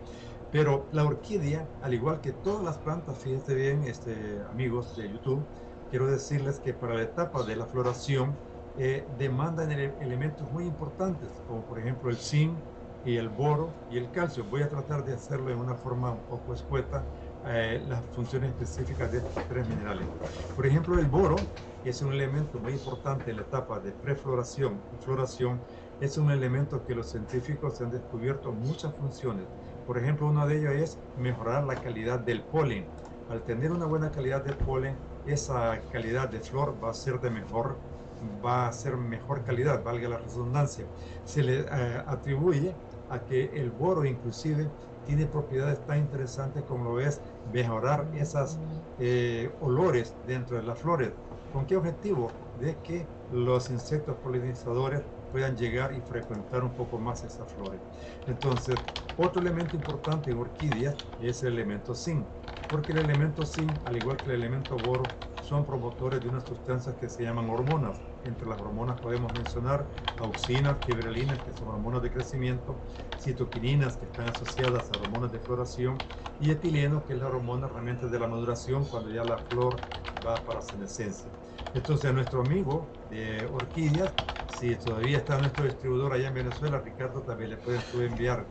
Pero la orquídea, al igual que todas las plantas, fíjense bien, este, amigos de YouTube, quiero decirles que para la etapa de la floración eh, demandan elementos muy importantes, como por ejemplo el zinc y el boro y el calcio. Voy a tratar de hacerlo en una forma un poco escueta, eh, las funciones específicas de estos tres minerales. Por ejemplo, el boro es un elemento muy importante en la etapa de prefloración y floración es un elemento que los científicos han descubierto muchas funciones. Por ejemplo, una de ellas es mejorar la calidad del polen. Al tener una buena calidad de polen, esa calidad de flor va a ser de mejor, va a ser mejor calidad, valga la redundancia. Se le eh, atribuye a que el boro inclusive tiene propiedades tan interesantes como lo es mejorar esos eh, olores dentro de las flores. ¿Con qué objetivo? De que los insectos polinizadores puedan llegar y frecuentar un poco más esas flores. Entonces, otro elemento importante en orquídeas es el elemento zinc, porque el elemento zinc, al igual que el elemento boro, son promotores de unas sustancias que se llaman hormonas. Entre las hormonas podemos mencionar auxinas, fibrilinas, que son hormonas de crecimiento, citoquininas, que están asociadas a hormonas de floración, y etileno, que es la hormona realmente de la maduración cuando ya la flor va para senescencia. Entonces, nuestro amigo de orquídeas si todavía está nuestro distribuidor allá en Venezuela, Ricardo, también le pueden enviar.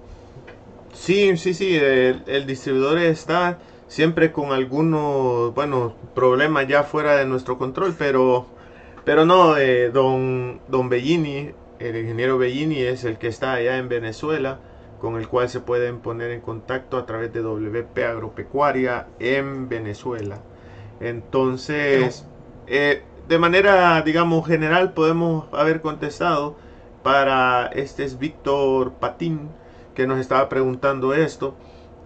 Sí, sí, sí, el, distribuidor está siempre con algunos, bueno, problemas ya fuera de nuestro control, pero, pero no, eh, don, don Bellini, el ingeniero Bellini es el que está allá en Venezuela, con el cual se pueden poner en contacto a través de WP Agropecuaria en Venezuela. Entonces, eh, de manera, digamos, general podemos haber contestado para este es Víctor Patín que nos estaba preguntando esto.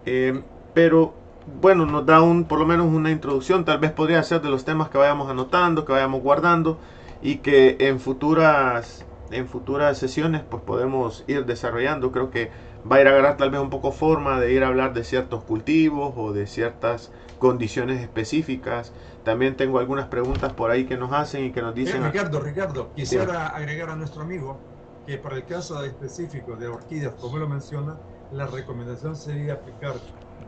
Eh, pero bueno, nos da un, por lo menos una introducción. Tal vez podría ser de los temas que vayamos anotando, que vayamos guardando y que en futuras, en futuras sesiones pues podemos ir desarrollando. Creo que va a ir a agarrar tal vez un poco forma de ir a hablar de ciertos cultivos o de ciertas condiciones específicas. También tengo algunas preguntas por ahí que nos hacen y que nos dicen... Ricardo, Ricardo, quisiera agregar a nuestro amigo que para el caso específico de orquídeas, como lo menciona, la recomendación sería aplicar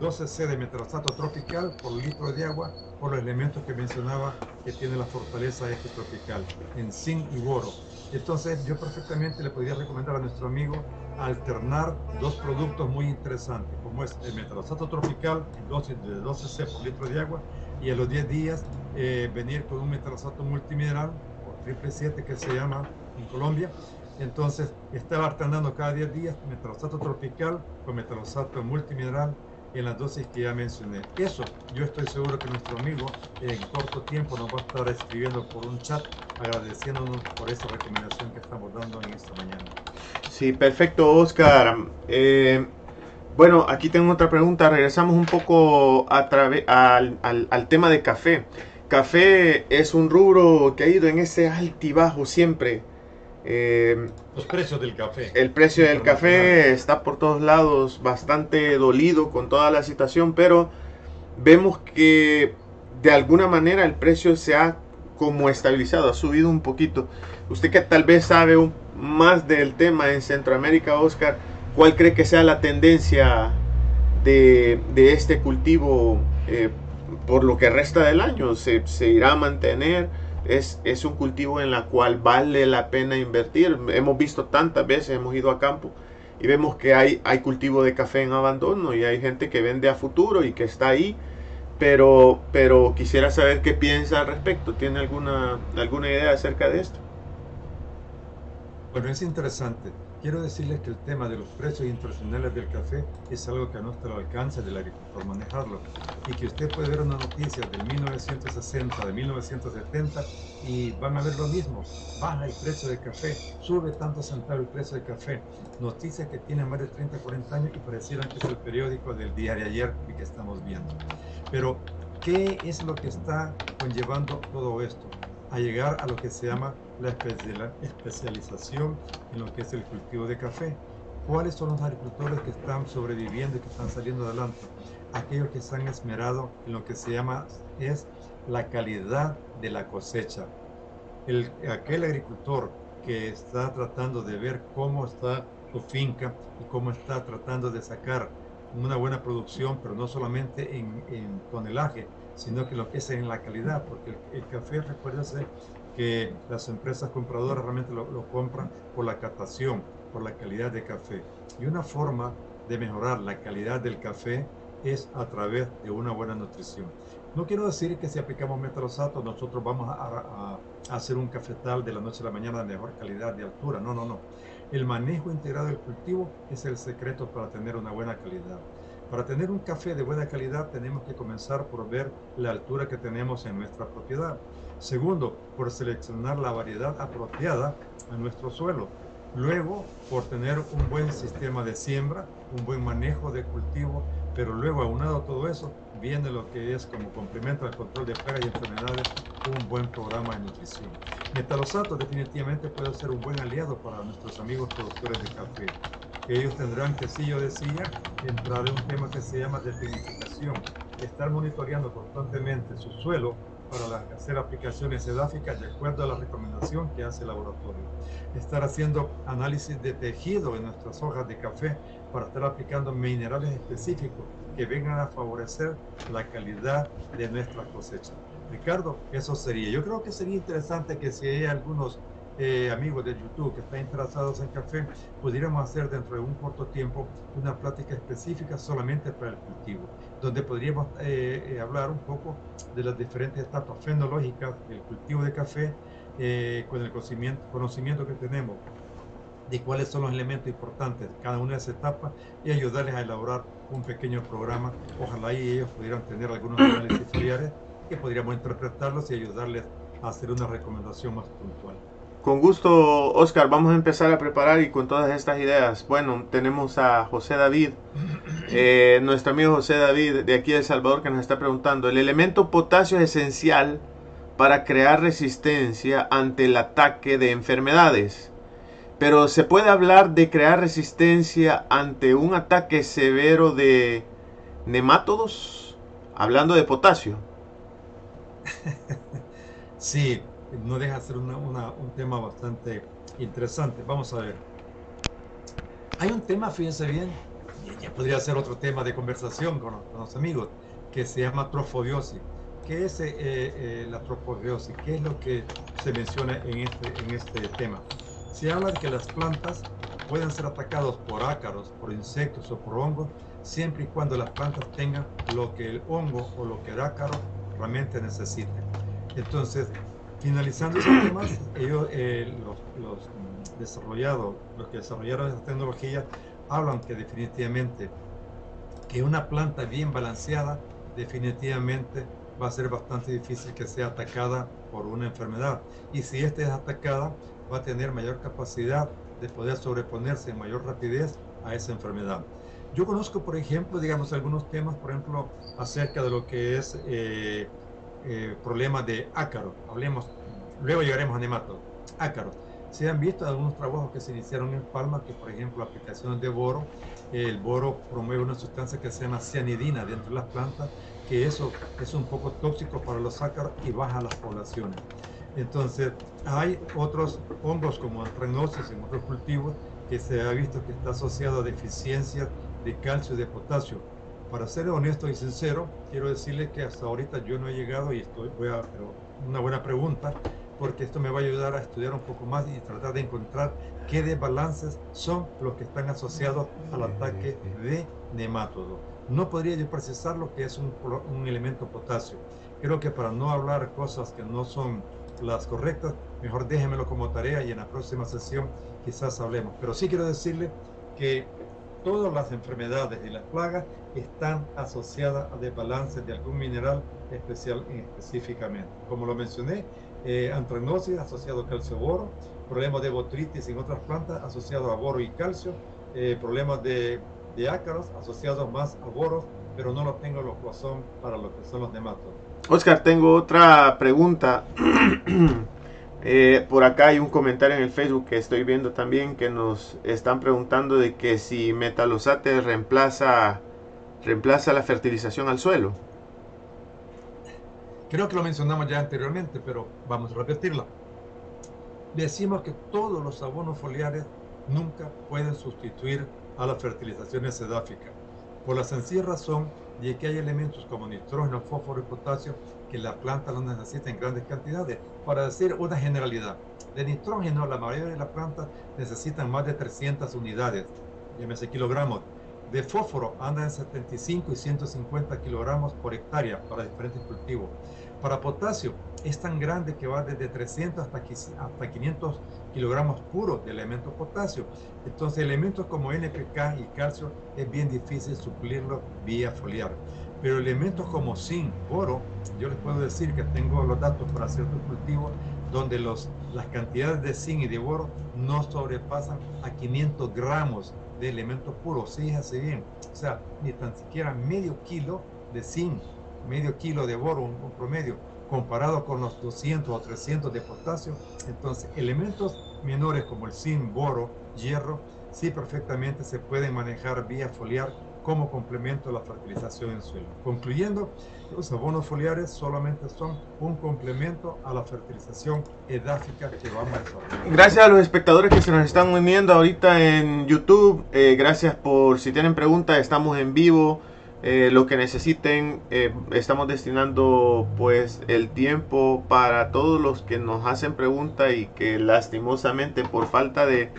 12 C de metrosato tropical por litro de agua por los elementos que mencionaba que tiene la fortaleza este tropical en zinc y boro. Entonces yo perfectamente le podría recomendar a nuestro amigo alternar dos productos muy interesantes, como es el metalosato tropical de 12 C por litro de agua y a los 10 días eh, venir con un metalosato multimineral o triple 7 que se llama en Colombia. Entonces estaba alternando cada 10 días metalosato tropical con metalosato multimineral en las dosis que ya mencioné. Eso yo estoy seguro que nuestro amigo en corto tiempo nos va a estar escribiendo por un chat agradeciéndonos por esa recomendación que estamos dando en esta mañana. Sí, perfecto, Oscar. Eh, bueno, aquí tengo otra pregunta. Regresamos un poco a al, al, tema de café. Café es un rubro que ha ido en ese altibajo siempre. Eh, Los precios del café. El precio del café está por todos lados bastante dolido con toda la situación, pero vemos que de alguna manera el precio se ha como estabilizado, ha subido un poquito. Usted que tal vez sabe más del tema en Centroamérica, Oscar, ¿cuál cree que sea la tendencia de, este cultivo eh, por lo que resta del año? ¿Se, irá a mantener? Es, es, un cultivo en la cual vale la pena invertir. Hemos visto tantas veces, hemos ido a campo y vemos que hay, hay cultivo de café en abandono y hay gente que vende a futuro y que está ahí pero, pero quisiera saber qué piensa al respecto. ¿Tiene alguna, alguna idea acerca de esto? Bueno, es interesante. Quiero decirles que el tema de los precios internacionales del café es algo que a nuestro alcance del agricultor manejarlo. Y que usted puede ver una noticia del 1960, de 1970 y van a ver lo mismo. Baja el precio del café, sube tanto centavo el precio del café. Noticias que tienen más de 30, 40 años y parecieran que es el periódico del día de ayer y que estamos viendo. Pero, ¿qué es lo que está conllevando todo esto? A llegar a lo que se llama la especialización en lo que es el cultivo de café. ¿Cuáles son los agricultores que están sobreviviendo y que están saliendo adelante? Aquellos que se han esmerado en lo que se llama es la calidad de la cosecha. El, aquel agricultor que está tratando de ver cómo está su finca y cómo está tratando de sacar una buena producción, pero no solamente en, en, tonelaje, sino que lo que es en la calidad, porque el, café, recuérdese que las empresas compradoras realmente lo, compran por la captación, por la calidad de café. Y una forma de mejorar la calidad del café es a través de una buena nutrición. No quiero decir que si aplicamos metalosato nosotros vamos a, a, a hacer un cafetal de la noche a la mañana de mejor calidad de altura. No, no, no el manejo integrado del cultivo es el secreto para tener una buena calidad. Para tener un café de buena calidad tenemos que comenzar por ver la altura que tenemos en nuestra propiedad. Segundo, por seleccionar la variedad apropiada a nuestro suelo. Luego, por tener un buen sistema de siembra, un buen manejo de cultivo, pero luego aunado a todo eso, viene lo que es como complemento al control de plagas y enfermedades, un buen programa de nutrición. Metalosato definitivamente puede ser un buen aliado para nuestros amigos productores de café. Ellos tendrán que, sí yo decía, entrar en un tema que se llama de estar monitoreando constantemente su suelo para hacer aplicaciones edáficas de acuerdo a la recomendación que hace el laboratorio. Estar haciendo análisis de tejido en nuestras hojas de café para estar aplicando minerales específicos que vengan a favorecer la calidad de nuestra cosecha. Ricardo, eso sería. Yo creo que sería interesante que si hay algunos eh, amigos de YouTube que están interesados en café, pudiéramos hacer dentro de un corto tiempo una plática específica solamente para el cultivo, donde podríamos eh, eh, hablar un poco de las diferentes etapas fenológicas del cultivo de café con el conocimiento, conocimiento que tenemos de cuáles son los elementos importantes de cada una de esas etapas y ayudarles a elaborar un pequeño programa. Ojalá y ellos pudieran tener algunos análisis familiares que podríamos interpretarlos y ayudarles a hacer una recomendación más puntual. Con gusto, Oscar, vamos a empezar a preparar y con todas estas ideas. Bueno, tenemos a José David, eh, nuestro amigo José David de aquí de El Salvador que nos está preguntando, el elemento potasio es esencial para crear resistencia ante el ataque de enfermedades. Pero se puede hablar de crear resistencia ante un ataque severo de nemátodos, hablando de potasio. Sí, no deja de ser un tema bastante interesante. Vamos a ver. Hay un tema, fíjense bien, que podría ser otro tema de conversación con, los amigos, que se llama trofobiosis. ¿Qué es eh, eh, la trofobiosis? ¿Qué es lo que se menciona en este, en este tema? Se habla de que las plantas pueden ser atacadas por ácaros, por insectos o por hongos, siempre y cuando las plantas tengan lo que el hongo o lo que el ácaro realmente necesiten. Entonces, finalizando ese tema, ellos, eh, los, desarrollados, los que desarrollaron esa tecnología, hablan que definitivamente que una planta bien balanceada definitivamente va a ser bastante difícil que sea atacada por una enfermedad. Y si esta es atacada, va a tener mayor capacidad de poder sobreponerse en mayor rapidez a esa enfermedad. Yo conozco, por ejemplo, digamos, algunos temas, por ejemplo, acerca de lo que es eh, eh, problemas de ácaro. Hablemos, luego llegaremos a nemato. Ácaro. Se han visto algunos trabajos que se iniciaron en Palma, que por ejemplo, aplicaciones de boro. El boro promueve una sustancia que se llama cianidina dentro de las plantas, que eso es un poco tóxico para los ácaros y baja las poblaciones. Entonces, hay otros hongos como antranosis en otros cultivos que se ha visto que está asociado a deficiencias de calcio y de potasio. Para ser honesto y sincero, quiero decirle que hasta ahorita yo no he llegado y estoy, voy a, una buena pregunta, porque esto me va a ayudar a estudiar un poco más y tratar de encontrar qué desbalances son los que están asociados al ataque de nemátodo. No podría yo precisar lo que es un, un elemento potasio. Creo que para no hablar cosas que no son las correctas, mejor déjenmelo como tarea y en la próxima sesión quizás hablemos. Pero sí quiero decirle que todas las enfermedades y las plagas están asociadas a desbalances de algún mineral especial específicamente. Como lo mencioné, eh, asociado a calcio-boro, problemas de botritis en otras plantas asociados a boro y calcio, eh, problemas de, de, ácaros asociados más a boros, pero no lo tengo los son para lo que son los nematodos. Oscar, tengo otra pregunta. Eh, por acá hay un comentario en el Facebook que estoy viendo también que nos están preguntando de que si metalosate reemplaza, reemplaza la fertilización al suelo. Creo que lo mencionamos ya anteriormente, pero vamos a repetirlo. Decimos que todos los abonos foliares nunca pueden sustituir a las fertilizaciones edáficas, por la sencilla razón de que hay elementos como nitrógeno, fósforo y potasio que la planta no necesita en grandes cantidades. Para decir una generalidad, de nitrógeno la mayoría de las plantas necesitan más de 300 unidades, llámese kilogramos. De fósforo anda en 75 y 150 kilogramos por hectárea para diferentes cultivos. Para potasio es tan grande que va desde 300 hasta, hasta 500 kilogramos puros de elemento potasio. Entonces elementos como NPK y calcio es bien difícil suplirlo vía foliar. Pero elementos como zinc, oro, yo les puedo decir que tengo los datos para ciertos cultivos donde los, las cantidades de zinc y de oro no sobrepasan a 500 gramos de elementos puros. Fíjense bien, o sea, ni tan siquiera medio kilo de zinc, medio kilo de boro, un, promedio, comparado con los 200 o 300 de potasio. Entonces, elementos menores como el zinc, boro, hierro, sí perfectamente se pueden manejar vía foliar como complemento a la fertilización en suelo. Concluyendo, los abonos foliares solamente son un complemento a la fertilización edáfica que vamos a desarrollar. Gracias a los espectadores que se nos están uniendo ahorita en YouTube. Eh, gracias por si tienen preguntas, estamos en vivo. Eh, lo que necesiten, eh, estamos destinando pues el tiempo para todos los que nos hacen preguntas y que lastimosamente por falta de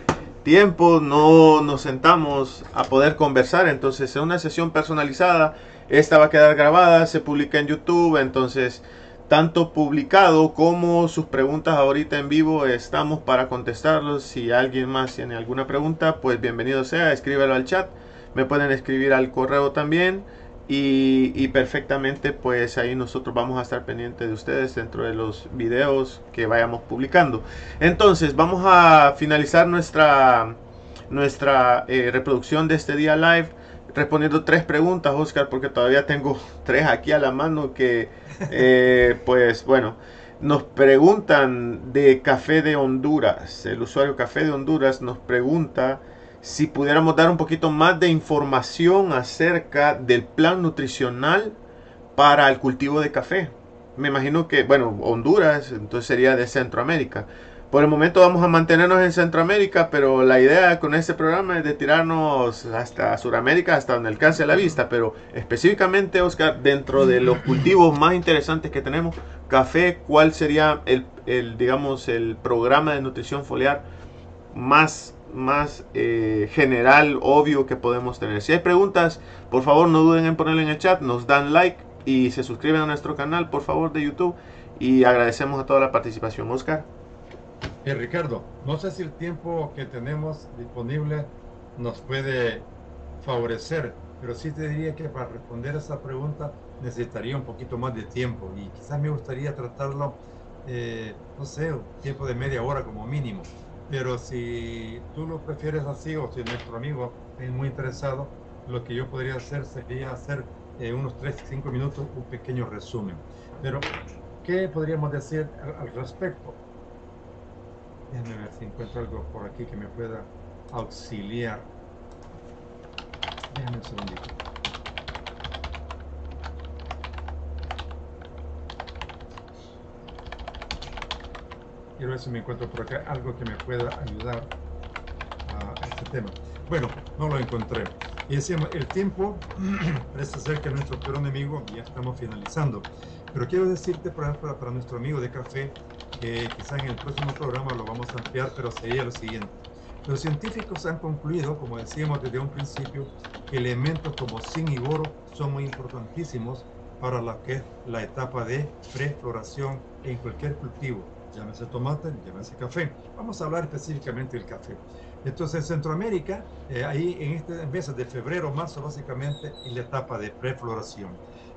tiempo no nos sentamos a poder conversar. Entonces es una sesión personalizada. Esta va a quedar grabada, se publica en YouTube. Entonces, tanto publicado como sus preguntas ahorita en vivo, estamos para contestarlos. Si alguien más tiene alguna pregunta, pues bienvenido sea, escríbelo al chat. Me pueden escribir al correo también. Y, perfectamente pues ahí nosotros vamos a estar pendientes de ustedes dentro de los videos que vayamos publicando. Entonces vamos a finalizar nuestra nuestra eh, reproducción de este día live respondiendo tres preguntas Oscar porque todavía tengo tres aquí a la mano que eh, pues bueno nos preguntan de café de Honduras. El usuario café de Honduras nos pregunta si pudiéramos dar un poquito más de información acerca del plan nutricional para el cultivo de café. Me imagino que, bueno, Honduras, entonces sería de Centroamérica. Por el momento vamos a mantenernos en Centroamérica, pero la idea con este programa es de tirarnos hasta Sudamérica, hasta donde alcance la vista. Pero específicamente, Oscar, dentro de los cultivos más interesantes que tenemos, café, ¿cuál sería el, el digamos, el programa de nutrición foliar más más eh, general, obvio que podemos tener. Si hay preguntas, por favor no duden en ponerle en el chat, nos dan like y se suscriben a nuestro canal, por favor, de YouTube. Y agradecemos a toda la participación. Oscar. Eh, Ricardo, no sé si el tiempo que tenemos disponible nos puede favorecer, pero sí te diría que para responder a esa pregunta necesitaría un poquito más de tiempo y quizás me gustaría tratarlo, eh, no sé, un tiempo de media hora como mínimo. Pero si tú lo prefieres así o si nuestro amigo es muy interesado, lo que yo podría hacer sería hacer eh, unos 3, 5 minutos un pequeño resumen. Pero, ¿qué podríamos decir al, respecto? Déjame ver si encuentro algo por aquí que me pueda auxiliar. Déjame un segundito. Quiero ver si me encuentro por acá algo que me pueda ayudar a este tema. Bueno, no lo encontré. Y decíamos, el tiempo parece ser que nuestro peor enemigo ya estamos finalizando. Pero quiero decirte, por ejemplo, para nuestro amigo de café, que quizás en el próximo programa lo vamos a ampliar, pero sería lo siguiente. Los científicos han concluido, como decíamos desde un principio, que elementos como zinc y boro son muy importantísimos para lo que es la etapa de prefloración en cualquier cultivo, llámese tomate, llámese café. Vamos a hablar específicamente del café. Entonces, en Centroamérica, eh, ahí en este meses de febrero, marzo, básicamente, en la etapa de prefloración.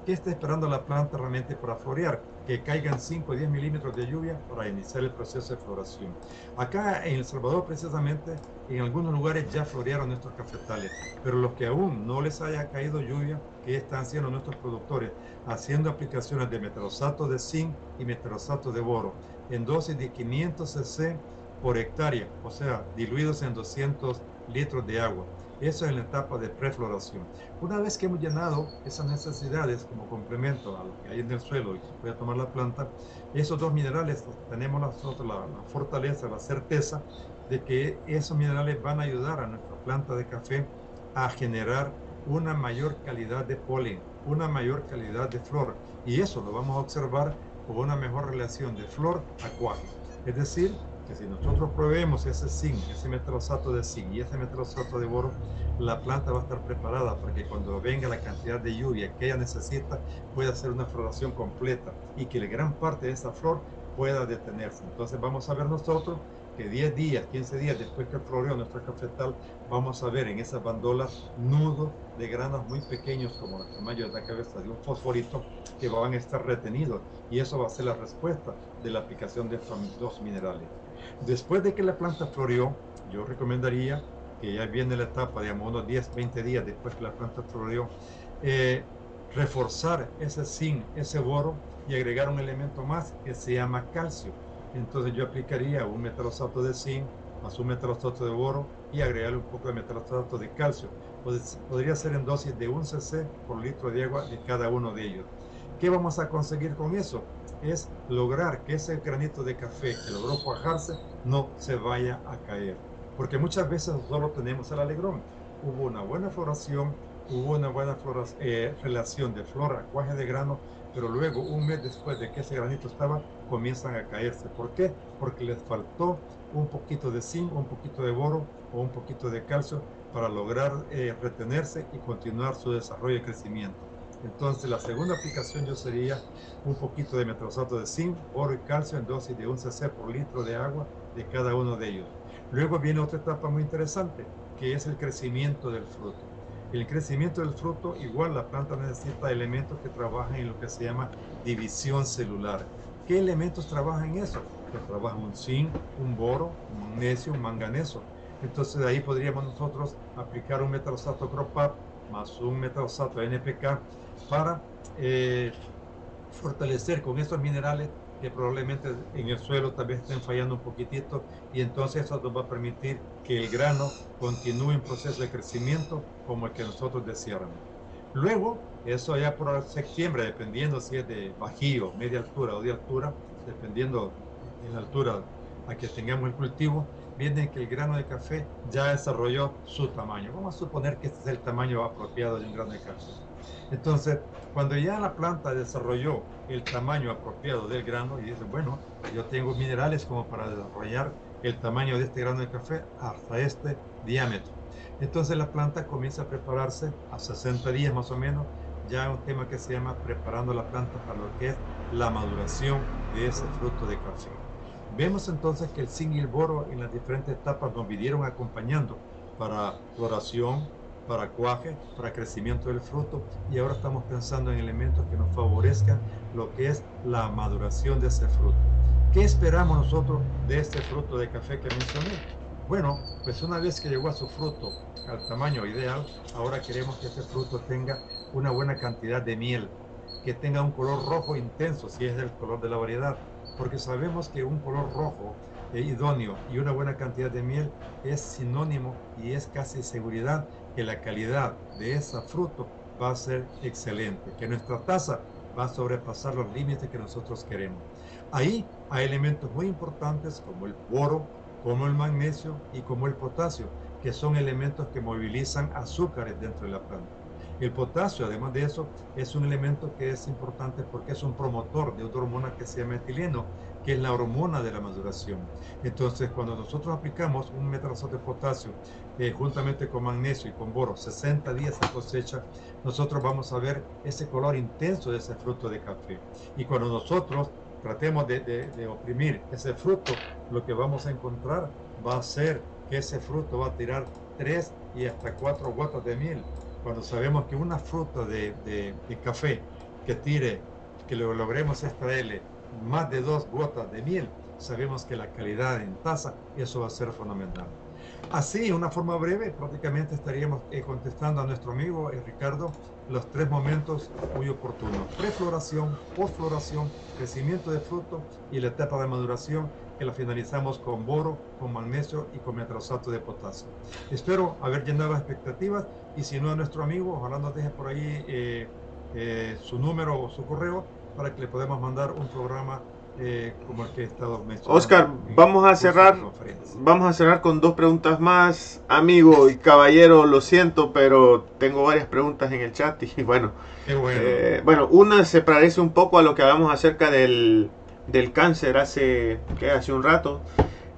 ¿Qué está esperando la planta realmente para florear? Que caigan 5 o 10 milímetros de lluvia para iniciar el proceso de floración. Acá en El Salvador, precisamente, en algunos lugares ya florearon nuestros cafetales, pero los que aún no les haya caído lluvia, ¿qué están haciendo nuestros productores? Haciendo aplicaciones de metrosato de zinc y metrosato de boro en dosis de 500 cc por hectárea, o sea, diluidos en 200 litros de agua. Eso es en la etapa de prefloración. Una vez que hemos llenado esas necesidades como complemento a lo que hay en el suelo y se puede tomar la planta, esos dos minerales tenemos nosotros la fortaleza, la certeza de que esos minerales van a ayudar a nuestra planta de café a generar una mayor calidad de polen, una mayor calidad de flor. Y eso lo vamos a observar con una mejor relación de flor a cuaje. Es decir, que si nosotros proveemos ese zinc, ese metrosato de zinc y ese metrosato de boro, la planta va a estar preparada para que cuando venga la cantidad de lluvia que ella necesita, pueda hacer una floración completa y que la gran parte de esa flor pueda detenerse. Entonces vamos a ver nosotros que 10 días, 15 días después que floreó nuestro cafetal, vamos a ver en esas bandolas nudos de granos muy pequeños, como el tamaño de la cabeza de un fosforito, que van a estar retenidos. Y eso va a ser la respuesta de la aplicación de estos dos minerales. Después de que la planta floreó, yo recomendaría que ya viene la etapa, digamos, unos 10, 20 días después que la planta floreó, eh, reforzar ese zinc, ese boro y agregar un elemento más que se llama calcio entonces yo aplicaría un metalosato de zinc más un metalosato de boro y agregarle un poco de metalosato de calcio. Podría ser en dosis de 1 cc por litro de agua de cada uno de ellos. ¿Qué vamos a conseguir con eso? Es lograr que ese granito de café que logró cuajarse no se vaya a caer. Porque muchas veces solo tenemos el alegrón. Hubo una buena floración, hubo una buena eh, relación de flor a cuaje de grano, pero luego, un mes después de que ese granito estaba, comienzan a caerse. ¿Por qué? Porque les faltó un poquito de zinc, un poquito de boro o un poquito de calcio para lograr eh, retenerse y continuar su desarrollo y crecimiento. Entonces, la segunda aplicación yo sería un poquito de metrosato de zinc, oro y calcio en dosis de un cc por litro de agua de cada uno de ellos. Luego viene otra etapa muy interesante, que es el crecimiento del fruto. El crecimiento del fruto, igual la planta necesita elementos que trabajan en lo que se llama división celular. ¿Qué elementos trabajan en eso? Que trabajan un zinc, un boro, un magnesio, un manganeso. Entonces de ahí podríamos nosotros aplicar un metalosato Cropap más un metalosato NPK para eh, fortalecer con estos minerales que probablemente en el suelo tal vez estén fallando un poquitito y entonces eso nos va a permitir que el grano continúe en proceso de crecimiento como el que nosotros deseáramos. Luego, eso ya por septiembre, dependiendo si es de bajío, media altura o de altura, dependiendo de la altura a que tengamos el cultivo, viene que el grano de café ya desarrolló su tamaño. Vamos a suponer que este es el tamaño apropiado de un grano de café. Entonces, cuando ya la planta desarrolló el tamaño apropiado del grano y dice, bueno, yo tengo minerales como para desarrollar el tamaño de este grano de café hasta este diámetro. Entonces la planta comienza a prepararse a 60 días más o menos, ya un tema que se llama preparando la planta para lo que es la maduración de ese fruto de café. Vemos entonces que el zinc y el boro en las diferentes etapas nos vinieron acompañando para floración, para cuaje, para crecimiento del fruto y ahora estamos pensando en elementos que nos favorezcan lo que es la maduración de ese fruto. ¿Qué esperamos nosotros de este fruto de café que mencioné? Bueno, pues una vez que llegó a su fruto al tamaño ideal, ahora queremos que ese fruto tenga una buena cantidad de miel, que tenga un color rojo intenso si es el color de la variedad, porque sabemos que un color rojo idóneo y una buena cantidad de miel es sinónimo y es casi seguridad que la calidad de ese fruto va a ser excelente, que nuestra taza va a sobrepasar los límites que nosotros queremos. Ahí hay elementos muy importantes como el boro, como el magnesio y como el potasio, que son elementos que movilizan azúcares dentro de la planta. El potasio, además de eso, es un elemento que es importante porque es un promotor de otra hormona que se llama etileno, que es la hormona de la maduración. Entonces, cuando nosotros aplicamos un metalazato de potasio eh, juntamente con magnesio y con boro, 60 días a cosecha, nosotros vamos a ver ese color intenso de ese fruto de café. Y cuando nosotros tratemos de, de oprimir ese fruto, lo que vamos a encontrar va a ser que ese fruto va a tirar 3 y hasta 4 gotas de miel cuando sabemos que una fruta de, café que tire, que lo logremos extraerle más de dos gotas de miel, sabemos que la calidad en taza, eso va a ser fundamental. Así, en una forma breve, prácticamente estaríamos eh, contestando a nuestro amigo eh, Ricardo los tres momentos muy oportunos. Prefloración, postfloración, crecimiento de fruto y la etapa de maduración que la finalizamos con boro, con magnesio y con metrosato de potasio. Espero haber llenado las expectativas y si no a nuestro amigo, ojalá nos deje por ahí eh, eh, su número o su correo para que le podamos mandar un programa eh, como el que he estado mencionando. Oscar, vamos a cerrar, vamos a cerrar con dos preguntas más, amigo y caballero. Lo siento, pero tengo varias preguntas en el chat y bueno, bueno. bueno, una se parece un poco a lo que hablamos acerca del del cáncer hace, hace un rato.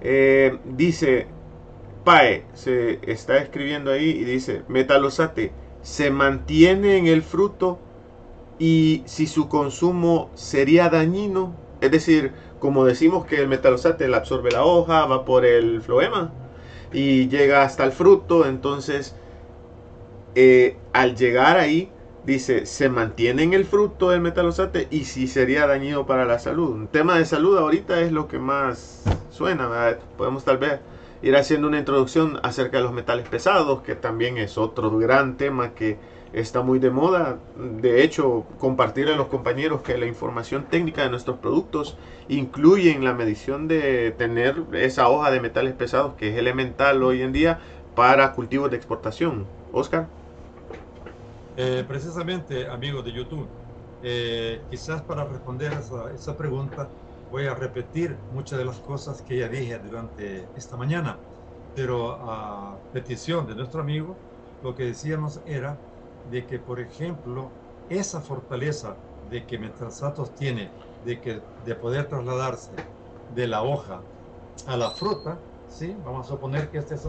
Eh, dice, PAE, se está escribiendo ahí y dice, metalosate, se mantiene en el fruto y si su consumo sería dañino, es decir, como decimos que el metalosate le absorbe la hoja, va por el floema y llega hasta el fruto, entonces eh, al llegar ahí dice, se mantiene en el fruto del metalosate y si sería dañino para la salud. Un tema de salud ahorita es lo que más suena, podemos tal vez ir haciendo una introducción acerca de los metales pesados, que también es otro gran tema que está muy de moda. De hecho, compartir a los compañeros que la información técnica de nuestros productos incluye en la medición de tener esa hoja de metales pesados que es elemental hoy en día para cultivos de exportación. Oscar. Eh, precisamente, amigos de YouTube, eh, quizás para responder a esa, pregunta voy a repetir muchas de las cosas que ya dije durante esta mañana, pero a petición de nuestro amigo, lo que decíamos era de que, por ejemplo, esa fortaleza de que Metrasatos tiene de, que, de poder trasladarse de la hoja a la fruta, ¿sí? vamos, a suponer que este es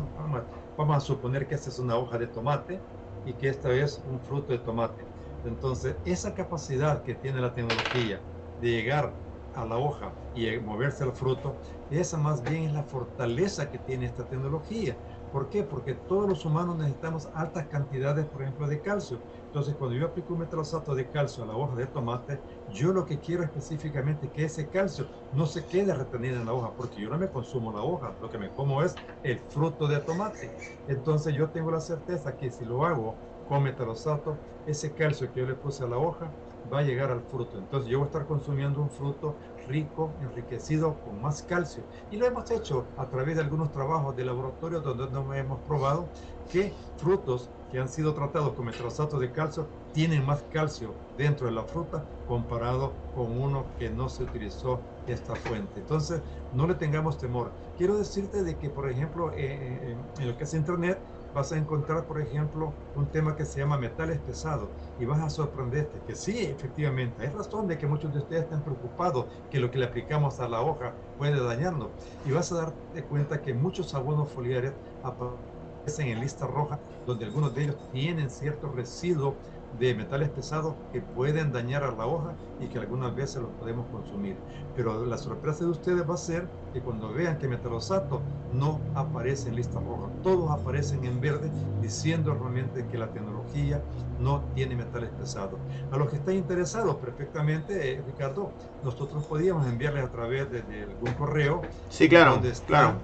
vamos a suponer que esta es una hoja de tomate, y que esta es un fruto de tomate. Entonces, esa capacidad que tiene la tecnología de llegar a la hoja y moverse al fruto, esa más bien es la fortaleza que tiene esta tecnología. ¿Por qué? Porque todos los humanos necesitamos altas cantidades, por ejemplo, de calcio. Entonces, cuando yo aplico un metralosato de calcio a la hoja de tomate, yo lo que quiero específicamente es que ese calcio no se quede retenido en la hoja, porque yo no me consumo la hoja, lo que me como es el fruto de tomate. Entonces, yo tengo la certeza que si lo hago con metralosato, ese calcio que yo le puse a la hoja va a llegar al fruto. Entonces, yo voy a estar consumiendo un fruto rico, enriquecido con más calcio. Y lo hemos hecho a través de algunos trabajos de laboratorio donde hemos probado que frutos que han sido tratados con metrosato de calcio tienen más calcio dentro de la fruta comparado con uno que no se utilizó esta fuente. Entonces, no le tengamos temor. Quiero decirte de que, por ejemplo, en lo que es Internet, vas a encontrar, por ejemplo, un tema que se llama metales pesados y vas a sorprenderte que sí, efectivamente, hay razón de que muchos de ustedes estén preocupados que lo que le aplicamos a la hoja puede dañarnos. Y vas a darte cuenta que muchos abonos foliares aparecen en lista roja donde algunos de ellos tienen cierto residuo de metales pesados que pueden dañar a la hoja y que algunas veces los podemos consumir. Pero la sorpresa de ustedes va a ser que cuando vean que metalosato no aparece en lista roja, todos aparecen en verde diciendo realmente que la tecnología no tiene metales pesados. A los que están interesados perfectamente, eh, Ricardo, nosotros podíamos enviarles a través de, algún correo. Sí, claro, donde claro.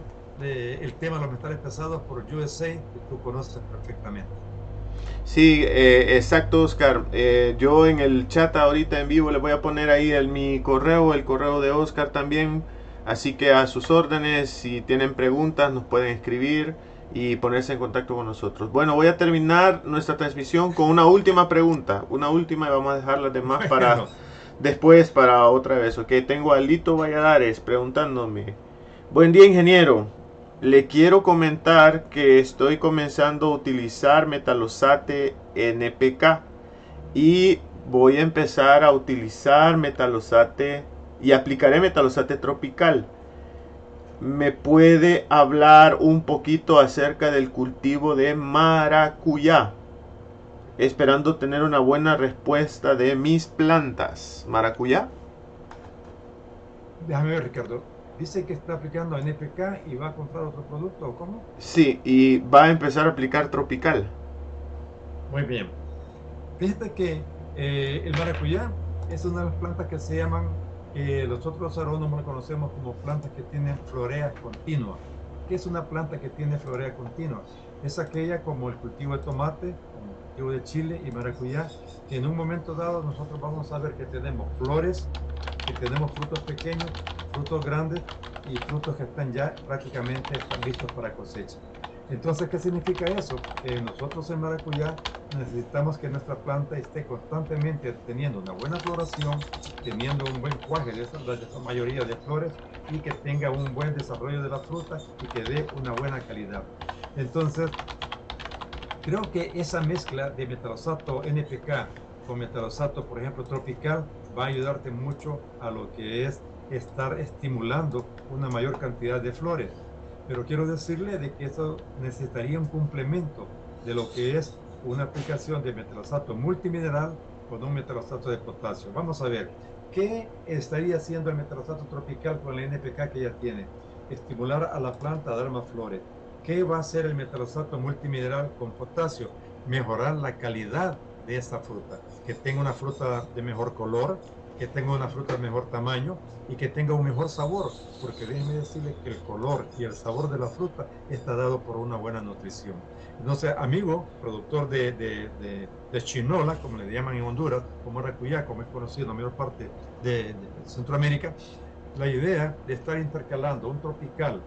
Eh, el tema de los metales pesados por USA, que tú conoces perfectamente. Sí, eh, exacto, Oscar. Eh, yo en el chat ahorita en vivo le voy a poner ahí el, mi correo, el correo de Oscar también. Así que a sus órdenes, si tienen preguntas, nos pueden escribir y ponerse en contacto con nosotros. Bueno, voy a terminar nuestra transmisión con una última pregunta. Una última y vamos a dejar las demás para, después para otra vez. Ok, tengo a Lito Valladares preguntándome. Buen día, ingeniero. Le quiero comentar que estoy comenzando a utilizar metalosate NPK y voy a empezar a utilizar metalosate y aplicaré metalosate tropical. ¿Me puede hablar un poquito acerca del cultivo de maracuyá? Esperando tener una buena respuesta de mis plantas. ¿Maracuyá? Déjame ver, Ricardo. Dice que está aplicando NPK y va a comprar otro producto, ¿o cómo? Sí, y va a empezar a aplicar tropical. Muy bien. Fíjate que eh, el maracuyá es una de las plantas que se llaman, eh, los otros agrónomos conocemos como plantas que tienen florea continua. ¿Qué es una planta que tiene florea continua? Es aquella como el cultivo de tomate, como el cultivo de chile y maracuyá, que en un momento dado nosotros vamos a ver que tenemos flores, que tenemos frutos pequeños, frutos grandes y frutos que están ya prácticamente listos para cosecha. Entonces, ¿qué significa eso? Que nosotros en maracuyá necesitamos que nuestra planta esté constantemente teniendo una buena floración, teniendo un buen cuaje de esa, de esa mayoría de flores y que tenga un buen desarrollo de la fruta y que dé una buena calidad. Entonces, creo que esa mezcla de metalosato NPK con metalosato, por ejemplo, tropical, va a ayudarte mucho a lo que es estar estimulando una mayor cantidad de flores pero quiero decirle de que eso necesitaría un complemento de lo que es una aplicación de metalosato multimineral con un metalosato de potasio. Vamos a ver, ¿qué estaría haciendo el metalosato tropical con la NPK que ya tiene? Estimular a la planta a dar más flores. ¿Qué va a hacer el metalosato multimineral con potasio? Mejorar la calidad de esa fruta, que tenga una fruta de mejor color, que tenga una fruta de mejor tamaño y que tenga un mejor sabor, porque déjeme decirle que el color y el sabor de la fruta está dado por una buena nutrición. Entonces, amigo, productor de, de, de, chinola, como le llaman en Honduras, como maracuyá, como es conocido en la mayor parte de, Centroamérica, la idea de estar intercalando un tropical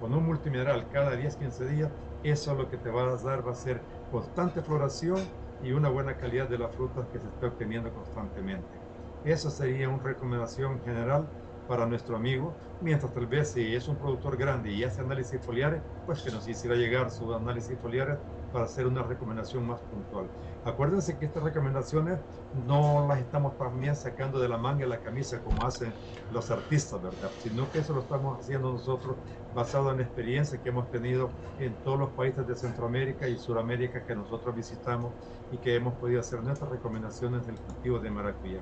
con un multimineral cada 10-15 días, eso es lo que te va a dar, va a ser constante floración y una buena calidad de las frutas que se está obteniendo constantemente. Esa sería una recomendación general para nuestro amigo, mientras tal vez si es un productor grande y hace análisis foliares, pues que nos hiciera llegar su análisis foliares para hacer una recomendación más puntual. Acuérdense que estas recomendaciones no las estamos también sacando de la manga de la camisa como hacen los artistas, ¿verdad? Sino que eso lo estamos haciendo nosotros basado en la experiencia que hemos tenido en todos los países de Centroamérica y Sudamérica que nosotros visitamos y que hemos podido hacer nuestras recomendaciones del cultivo de maracuyá.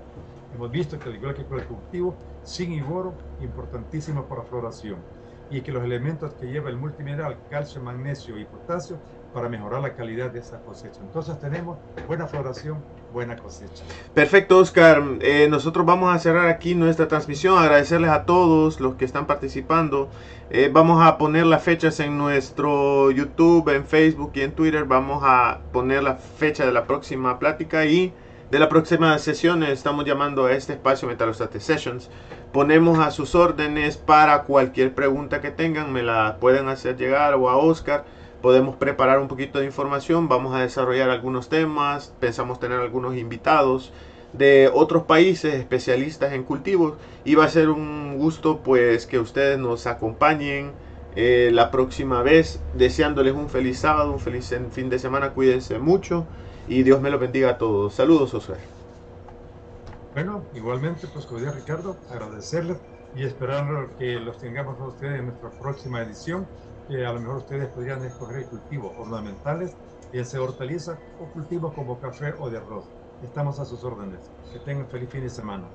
Hemos visto que al igual que con el cultivo, sin y boro, importantísimo para floración y que los elementos que lleva el multimineral, calcio, magnesio y potasio, para mejorar la calidad de esa cosecha. Entonces tenemos buena floración, buena cosecha. Perfecto, Oscar. Eh, nosotros vamos a cerrar aquí nuestra transmisión. Agradecerles a todos los que están participando. Eh, vamos a poner las fechas en nuestro YouTube, en Facebook y en Twitter. Vamos a poner la fecha de la próxima plática y de la próxima sesión. Estamos llamando a este espacio Metalostate Sessions. Ponemos a sus órdenes para cualquier pregunta que tengan. Me la pueden hacer llegar o a Oscar podemos preparar un poquito de información, vamos a desarrollar algunos temas, pensamos tener algunos invitados de otros países especialistas en cultivos y va a ser un gusto pues que ustedes nos acompañen eh, la próxima vez deseándoles un feliz sábado, un feliz fin de semana, cuídense mucho y Dios me lo bendiga a todos. Saludos José. Bueno, igualmente pues como Ricardo, agradecerles y esperar que los tengamos a ustedes en nuestra próxima edición que a lo mejor ustedes podrían escoger cultivos ornamentales, bien sea hortaliza o cultivos como café o de arroz. Estamos a sus órdenes. Que tengan feliz fin de semana.